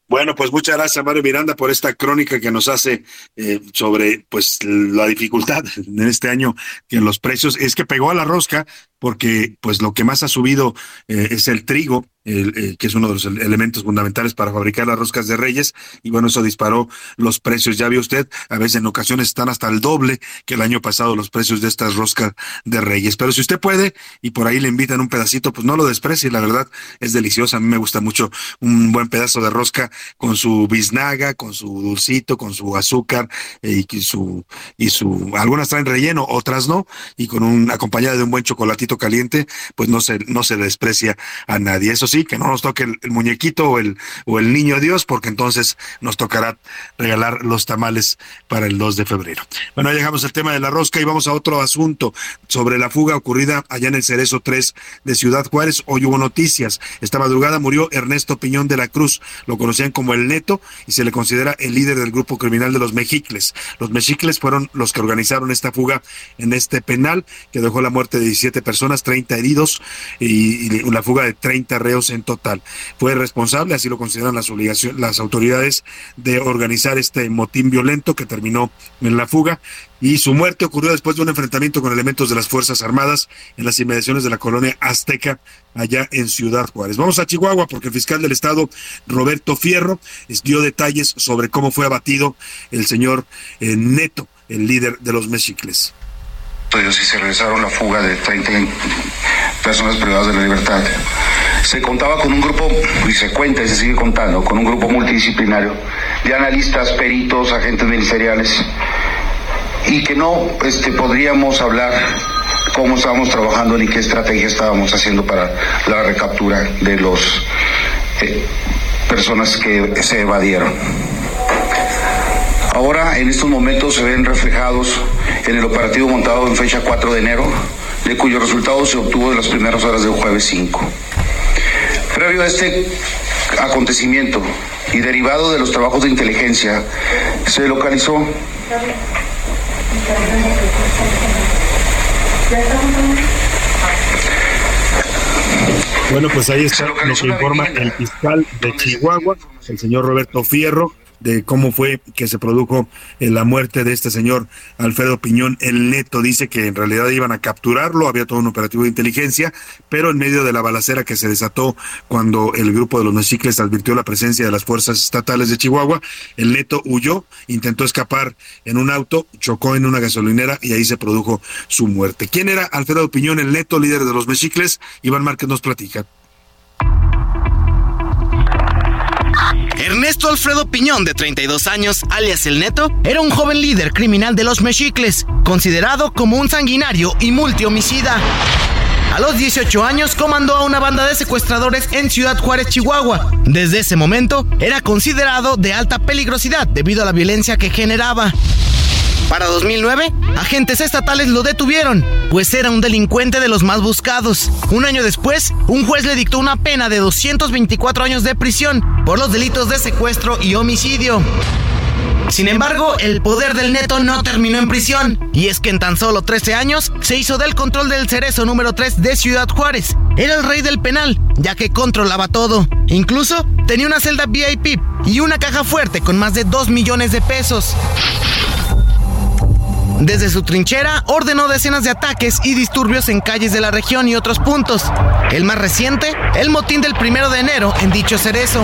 Bueno, pues muchas gracias Mario Miranda por esta crónica que nos hace eh, sobre pues la dificultad [laughs] en este año en los precios. Es que pegó a la rosca porque pues lo que más ha subido eh, es el trigo eh, que es uno de los elementos fundamentales para fabricar las roscas de reyes, y bueno, eso disparó los precios. Ya vio usted, a veces en ocasiones están hasta el doble que el año pasado los precios de estas roscas de reyes. Pero si usted puede y por ahí le invitan un pedacito, pues no lo desprecie, la verdad es deliciosa. A mí me gusta mucho un buen pedazo de rosca con su biznaga, con su dulcito, con su azúcar eh, y su, y su, algunas traen relleno, otras no, y con un acompañado de un buen chocolatito caliente, pues no se, no se desprecia a nadie. Eso sí, que no nos toque el, muñequito o el, o el niño Dios, porque entonces nos tocará regalar los tamales para el 2 de febrero. Bueno, ya llegamos al tema de la rosca y vamos a otro asunto sobre la fuga ocurrida allá en el Cerezo 3 de Ciudad Juárez. Hoy hubo noticias. Esta madrugada murió Ernesto Piñón de la Cruz. Lo conocían como el Neto y se le considera el líder del grupo criminal de los Mexicles. Los Mexicles fueron los que organizaron esta fuga en este penal que dejó la muerte de 17 personas, 30 heridos y, la fuga de 30 reos en total. Fue responsable, así lo consideran las las autoridades de organizar este motín violento que terminó en la fuga y su muerte ocurrió después de un enfrentamiento con elementos de las Fuerzas Armadas en las inmediaciones de la colonia Azteca, allá en Ciudad Juárez. Vamos a Chihuahua porque el fiscal del Estado, Roberto Fierro, dio detalles sobre cómo fue abatido el señor eh, Neto, el líder de los mexicles. Y se realizaron la fuga de 30 personas privadas de la libertad. Se contaba con un grupo, y se cuenta y se sigue contando, con un grupo multidisciplinario de analistas, peritos, agentes ministeriales, y que no este, podríamos hablar cómo estábamos trabajando ni qué estrategia estábamos haciendo para la recaptura de los eh, personas que se evadieron. Ahora, en estos momentos, se ven reflejados en el operativo montado en fecha 4 de enero, de cuyo resultado se obtuvo en las primeras horas del jueves 5. Previo a este acontecimiento y derivado de los trabajos de inteligencia, se localizó bueno, pues ahí está lo que informa el fiscal de Chihuahua, el señor Roberto Fierro, de cómo fue que se produjo eh, la muerte de este señor Alfredo Piñón. El neto dice que en realidad iban a capturarlo, había todo un operativo de inteligencia, pero en medio de la balacera que se desató cuando el grupo de los mexicles advirtió la presencia de las fuerzas estatales de Chihuahua, el neto huyó, intentó escapar en un auto, chocó en una gasolinera y ahí se produjo su muerte. ¿Quién era Alfredo Piñón, el neto líder de los mexicles? Iván Márquez nos platica. Alfredo Piñón, de 32 años, alias El Neto, era un joven líder criminal de los mexicles, considerado como un sanguinario y multihomicida. A los 18 años comandó a una banda de secuestradores en Ciudad Juárez, Chihuahua. Desde ese momento era considerado de alta peligrosidad debido a la violencia que generaba. Para 2009, agentes estatales lo detuvieron, pues era un delincuente de los más buscados. Un año después, un juez le dictó una pena de 224 años de prisión por los delitos de secuestro y homicidio. Sin embargo, el poder del neto no terminó en prisión, y es que en tan solo 13 años se hizo del control del cerezo número 3 de Ciudad Juárez. Era el rey del penal, ya que controlaba todo. Incluso tenía una celda VIP y una caja fuerte con más de 2 millones de pesos. Desde su trinchera ordenó decenas de ataques y disturbios en calles de la región y otros puntos. El más reciente, el motín del primero de enero en dicho cerezo.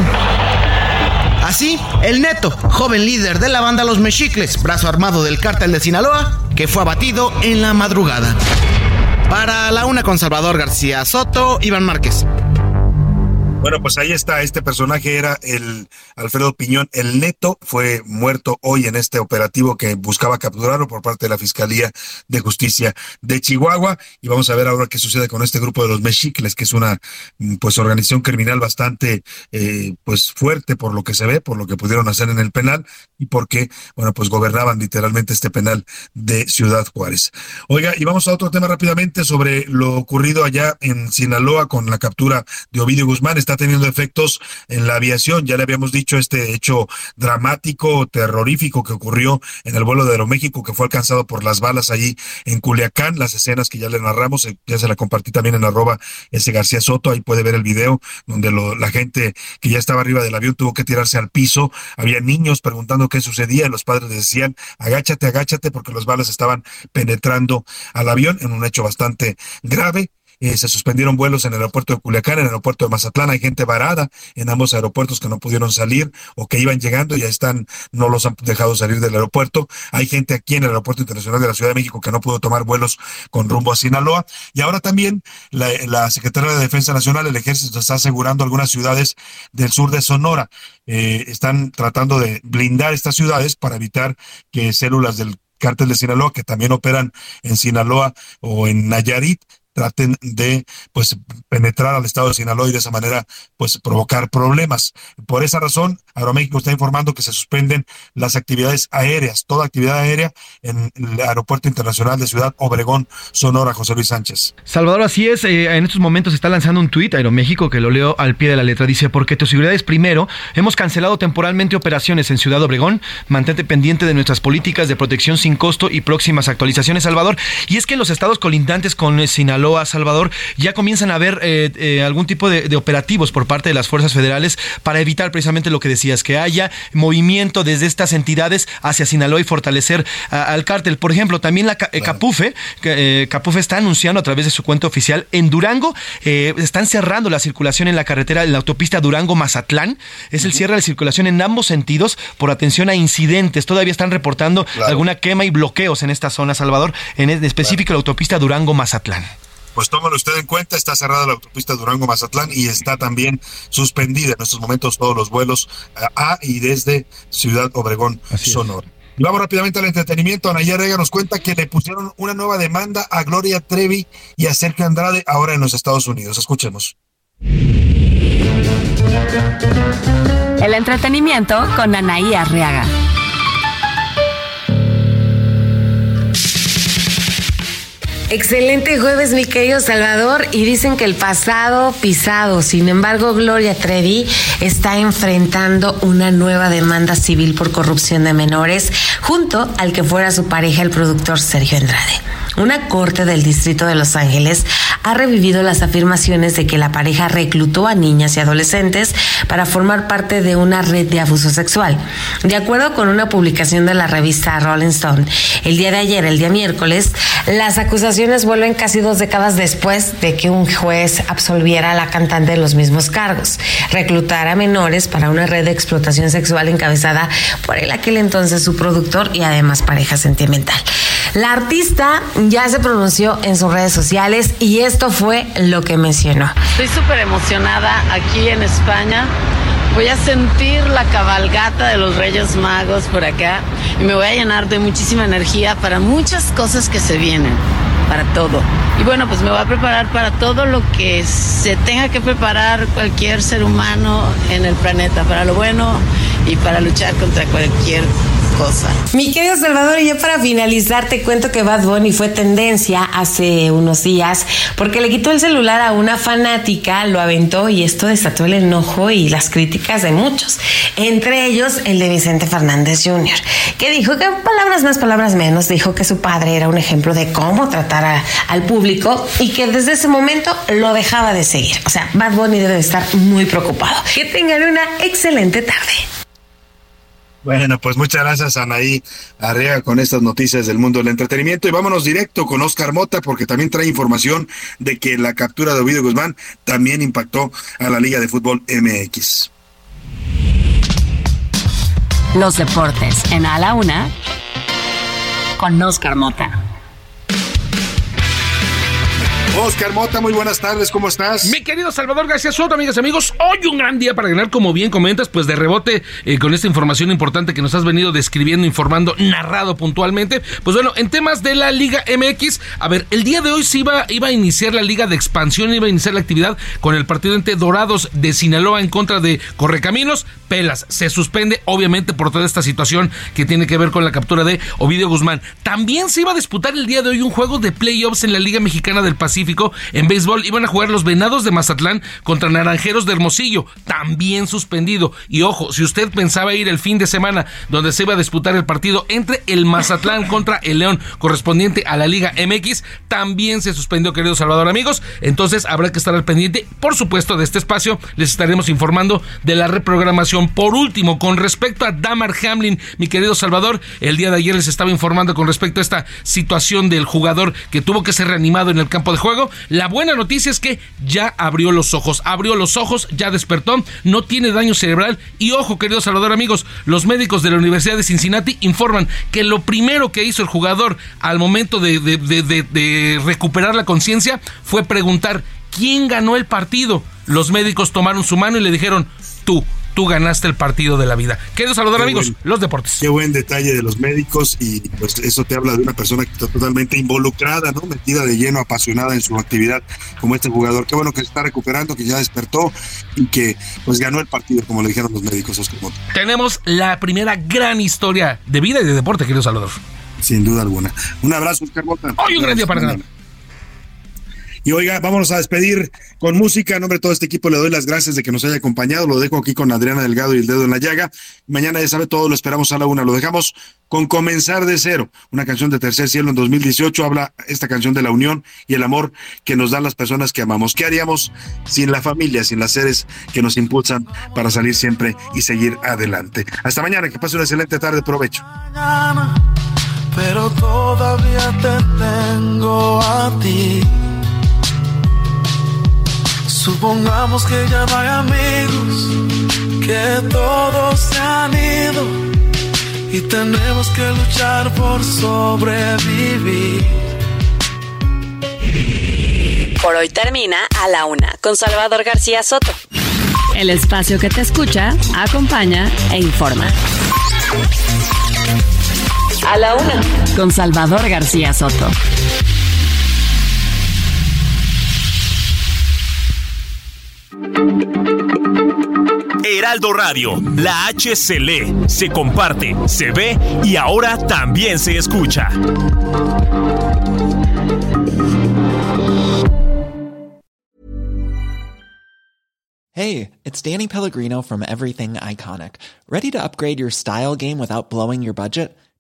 Así, el Neto, joven líder de la banda Los Mexicles, brazo armado del cártel de Sinaloa, que fue abatido en la madrugada. Para la una con Salvador García Soto, Iván Márquez. Bueno, pues ahí está, este personaje era el Alfredo Piñón, el neto, fue muerto hoy en este operativo que buscaba capturarlo por parte de la Fiscalía de Justicia de Chihuahua. Y vamos a ver ahora qué sucede con este grupo de los Mexicles, que es una mm, pues organización criminal bastante eh, pues fuerte por lo que se ve, por lo que pudieron hacer en el penal y porque, bueno, pues gobernaban literalmente este penal de Ciudad Juárez. Oiga, y vamos a otro tema rápidamente sobre lo ocurrido allá en Sinaloa con la captura de Ovidio Guzmán. Está teniendo efectos en la aviación. Ya le habíamos dicho este hecho dramático, terrorífico que ocurrió en el vuelo de Aeroméxico, que fue alcanzado por las balas allí en Culiacán. Las escenas que ya le narramos, eh, ya se la compartí también en arroba ese García Soto. Ahí puede ver el video donde la gente que ya estaba arriba del avión tuvo que tirarse al piso. Había niños preguntando qué sucedía los padres decían, agáchate, agáchate, porque los balas estaban penetrando al avión en un hecho bastante grave. Eh, se suspendieron vuelos en el aeropuerto de Culiacán, en el aeropuerto de Mazatlán. Hay gente varada en ambos aeropuertos que no pudieron salir o que iban llegando y ya están, no los han dejado salir del aeropuerto. Hay gente aquí en el aeropuerto internacional de la Ciudad de México que no pudo tomar vuelos con rumbo a Sinaloa. Y ahora también la, la Secretaría de Defensa Nacional, el Ejército, está asegurando algunas ciudades del sur de Sonora. Eh, están tratando de blindar estas ciudades para evitar que células del cártel de Sinaloa, que también operan en Sinaloa o en Nayarit, traten de pues penetrar al estado de Sinaloa y de esa manera pues provocar problemas. Por esa razón, Aeroméxico está informando que se suspenden las actividades aéreas, toda actividad aérea en el Aeropuerto Internacional de Ciudad Obregón, Sonora, José Luis Sánchez. Salvador, así es, eh, en estos momentos está lanzando un tuit Aeroméxico que lo leo al pie de la letra. Dice, porque tu seguridad es primero, hemos cancelado temporalmente operaciones en Ciudad Obregón, mantente pendiente de nuestras políticas de protección sin costo y próximas actualizaciones, Salvador. Y es que en los estados colindantes con eh, Sinaloa, Salvador, ya comienzan a haber eh, algún tipo de, operativos por parte de las fuerzas federales para evitar precisamente lo que decías, que haya movimiento desde estas entidades hacia Sinaloa y fortalecer al cártel. Por ejemplo, también la Capufe, Capufe está anunciando a través de su cuenta oficial en Durango, están cerrando la circulación en la carretera, en la autopista Durango-Mazatlán. Es el cierre de circulación en ambos sentidos por atención a incidentes. Todavía están reportando alguna quema y bloqueos en esta zona, Salvador, en específico la autopista Durango-Mazatlán pues tómalo usted en cuenta, está cerrada la autopista Durango-Mazatlán y está también suspendida en estos momentos todos los vuelos a y desde Ciudad Obregón, Sonora. vamos rápidamente al entretenimiento. Anaya Rega nos cuenta que le pusieron una nueva demanda a Gloria Trevi y a Sergio Andrade ahora en los Estados Unidos. Escuchemos. El entretenimiento con Anaí Arriaga. Excelente jueves, mi querido Salvador. Y dicen que el pasado pisado. Sin embargo, Gloria Trevi está enfrentando una nueva demanda civil por corrupción de menores junto al que fuera su pareja, el productor Sergio Andrade. Una corte del Distrito de Los Ángeles ha revivido las afirmaciones de que la pareja reclutó a niñas y adolescentes para formar parte de una red de abuso sexual. De acuerdo con una publicación de la revista Rolling Stone, el día de ayer, el día miércoles, las acusaciones vuelven casi dos décadas después de que un juez absolviera a la cantante de los mismos cargos, reclutar a menores para una red de explotación sexual encabezada por el aquel entonces su productor y además pareja sentimental. La artista ya se pronunció en sus redes sociales y esto fue lo que mencionó. Estoy súper emocionada aquí en España. Voy a sentir la cabalgata de los Reyes Magos por acá y me voy a llenar de muchísima energía para muchas cosas que se vienen, para todo. Y bueno, pues me voy a preparar para todo lo que se tenga que preparar cualquier ser humano en el planeta, para lo bueno y para luchar contra cualquier cosa. Mi querido Salvador, y ya para finalizar te cuento que Bad Bunny fue tendencia hace unos días porque le quitó el celular a una fanática, lo aventó y esto desató el enojo y las críticas de muchos, entre ellos el de Vicente Fernández Jr., que dijo que palabras más, palabras menos, dijo que su padre era un ejemplo de cómo tratar al público y que desde ese momento lo dejaba de seguir. O sea, Bad Bunny debe estar muy preocupado. Que tengan una excelente tarde. Bueno, pues muchas gracias Anaí Arriaga con estas noticias del mundo del entretenimiento y vámonos directo con Oscar Mota porque también trae información de que la captura de Ovidio Guzmán también impactó a la Liga de Fútbol MX. Los deportes en A la Una con Oscar Mota. Oscar Mota, muy buenas tardes, ¿cómo estás? Mi querido Salvador García Soto, amigas y amigos, hoy un gran día para ganar, como bien comentas, pues de rebote eh, con esta información importante que nos has venido describiendo, informando, narrado puntualmente. Pues bueno, en temas de la Liga MX, a ver, el día de hoy se iba, iba a iniciar la Liga de Expansión, iba a iniciar la actividad con el partido entre Dorados de Sinaloa en contra de Correcaminos. Pelas, se suspende, obviamente, por toda esta situación que tiene que ver con la captura de Ovidio Guzmán. También se iba a disputar el día de hoy un juego de playoffs en la Liga Mexicana del Pacífico en béisbol iban a jugar los Venados de Mazatlán contra Naranjeros de Hermosillo, también suspendido. Y ojo, si usted pensaba ir el fin de semana donde se iba a disputar el partido entre el Mazatlán [laughs] contra el León correspondiente a la Liga MX, también se suspendió, querido Salvador amigos. Entonces habrá que estar al pendiente, por supuesto, de este espacio. Les estaremos informando de la reprogramación. Por último, con respecto a Damar Hamlin, mi querido Salvador, el día de ayer les estaba informando con respecto a esta situación del jugador que tuvo que ser reanimado en el campo de juego la buena noticia es que ya abrió los ojos, abrió los ojos, ya despertó, no tiene daño cerebral. Y ojo, querido Salvador amigos, los médicos de la Universidad de Cincinnati informan que lo primero que hizo el jugador al momento de, de recuperar la conciencia fue preguntar quién ganó el partido. Los médicos tomaron su mano y le dijeron, tú tú ganaste el partido de la vida. Quiero saludar amigos, los deportes. Qué buen detalle de los médicos y pues eso te habla de una persona que está totalmente involucrada, ¿no? Metida de lleno, apasionada en su actividad como este jugador. Qué bueno que se está recuperando, que ya despertó y que pues ganó el partido, como le dijeron los médicos, Oscar Tenemos la primera gran historia de vida y de deporte, querido Salvador. Sin duda alguna. Un abrazo, Oscar Mota. Hoy un gran día para ganar. Y oiga, vámonos a despedir con música. En nombre de todo este equipo le doy las gracias de que nos haya acompañado. Lo dejo aquí con Adriana Delgado y el dedo en la llaga. Mañana ya sabe todo, lo esperamos a la una. Lo dejamos con Comenzar de Cero, una canción de Tercer Cielo en 2018. Habla esta canción de la unión y el amor que nos dan las personas que amamos. ¿Qué haríamos sin la familia, sin las seres que nos impulsan para salir siempre y seguir adelante? Hasta mañana, que pase una excelente tarde. Provecho. Pero todavía te tengo a ti Supongamos que ya no hay amigos, que todos se han ido y tenemos que luchar por sobrevivir. Por hoy termina A la Una con Salvador García Soto. El espacio que te escucha, acompaña e informa. A la Una con Salvador García Soto. Heraldo Radio, la H se lee, se comparte, se ve y ahora también se escucha. Hey, it's Danny Pellegrino from Everything Iconic. Ready to upgrade your style game without blowing your budget?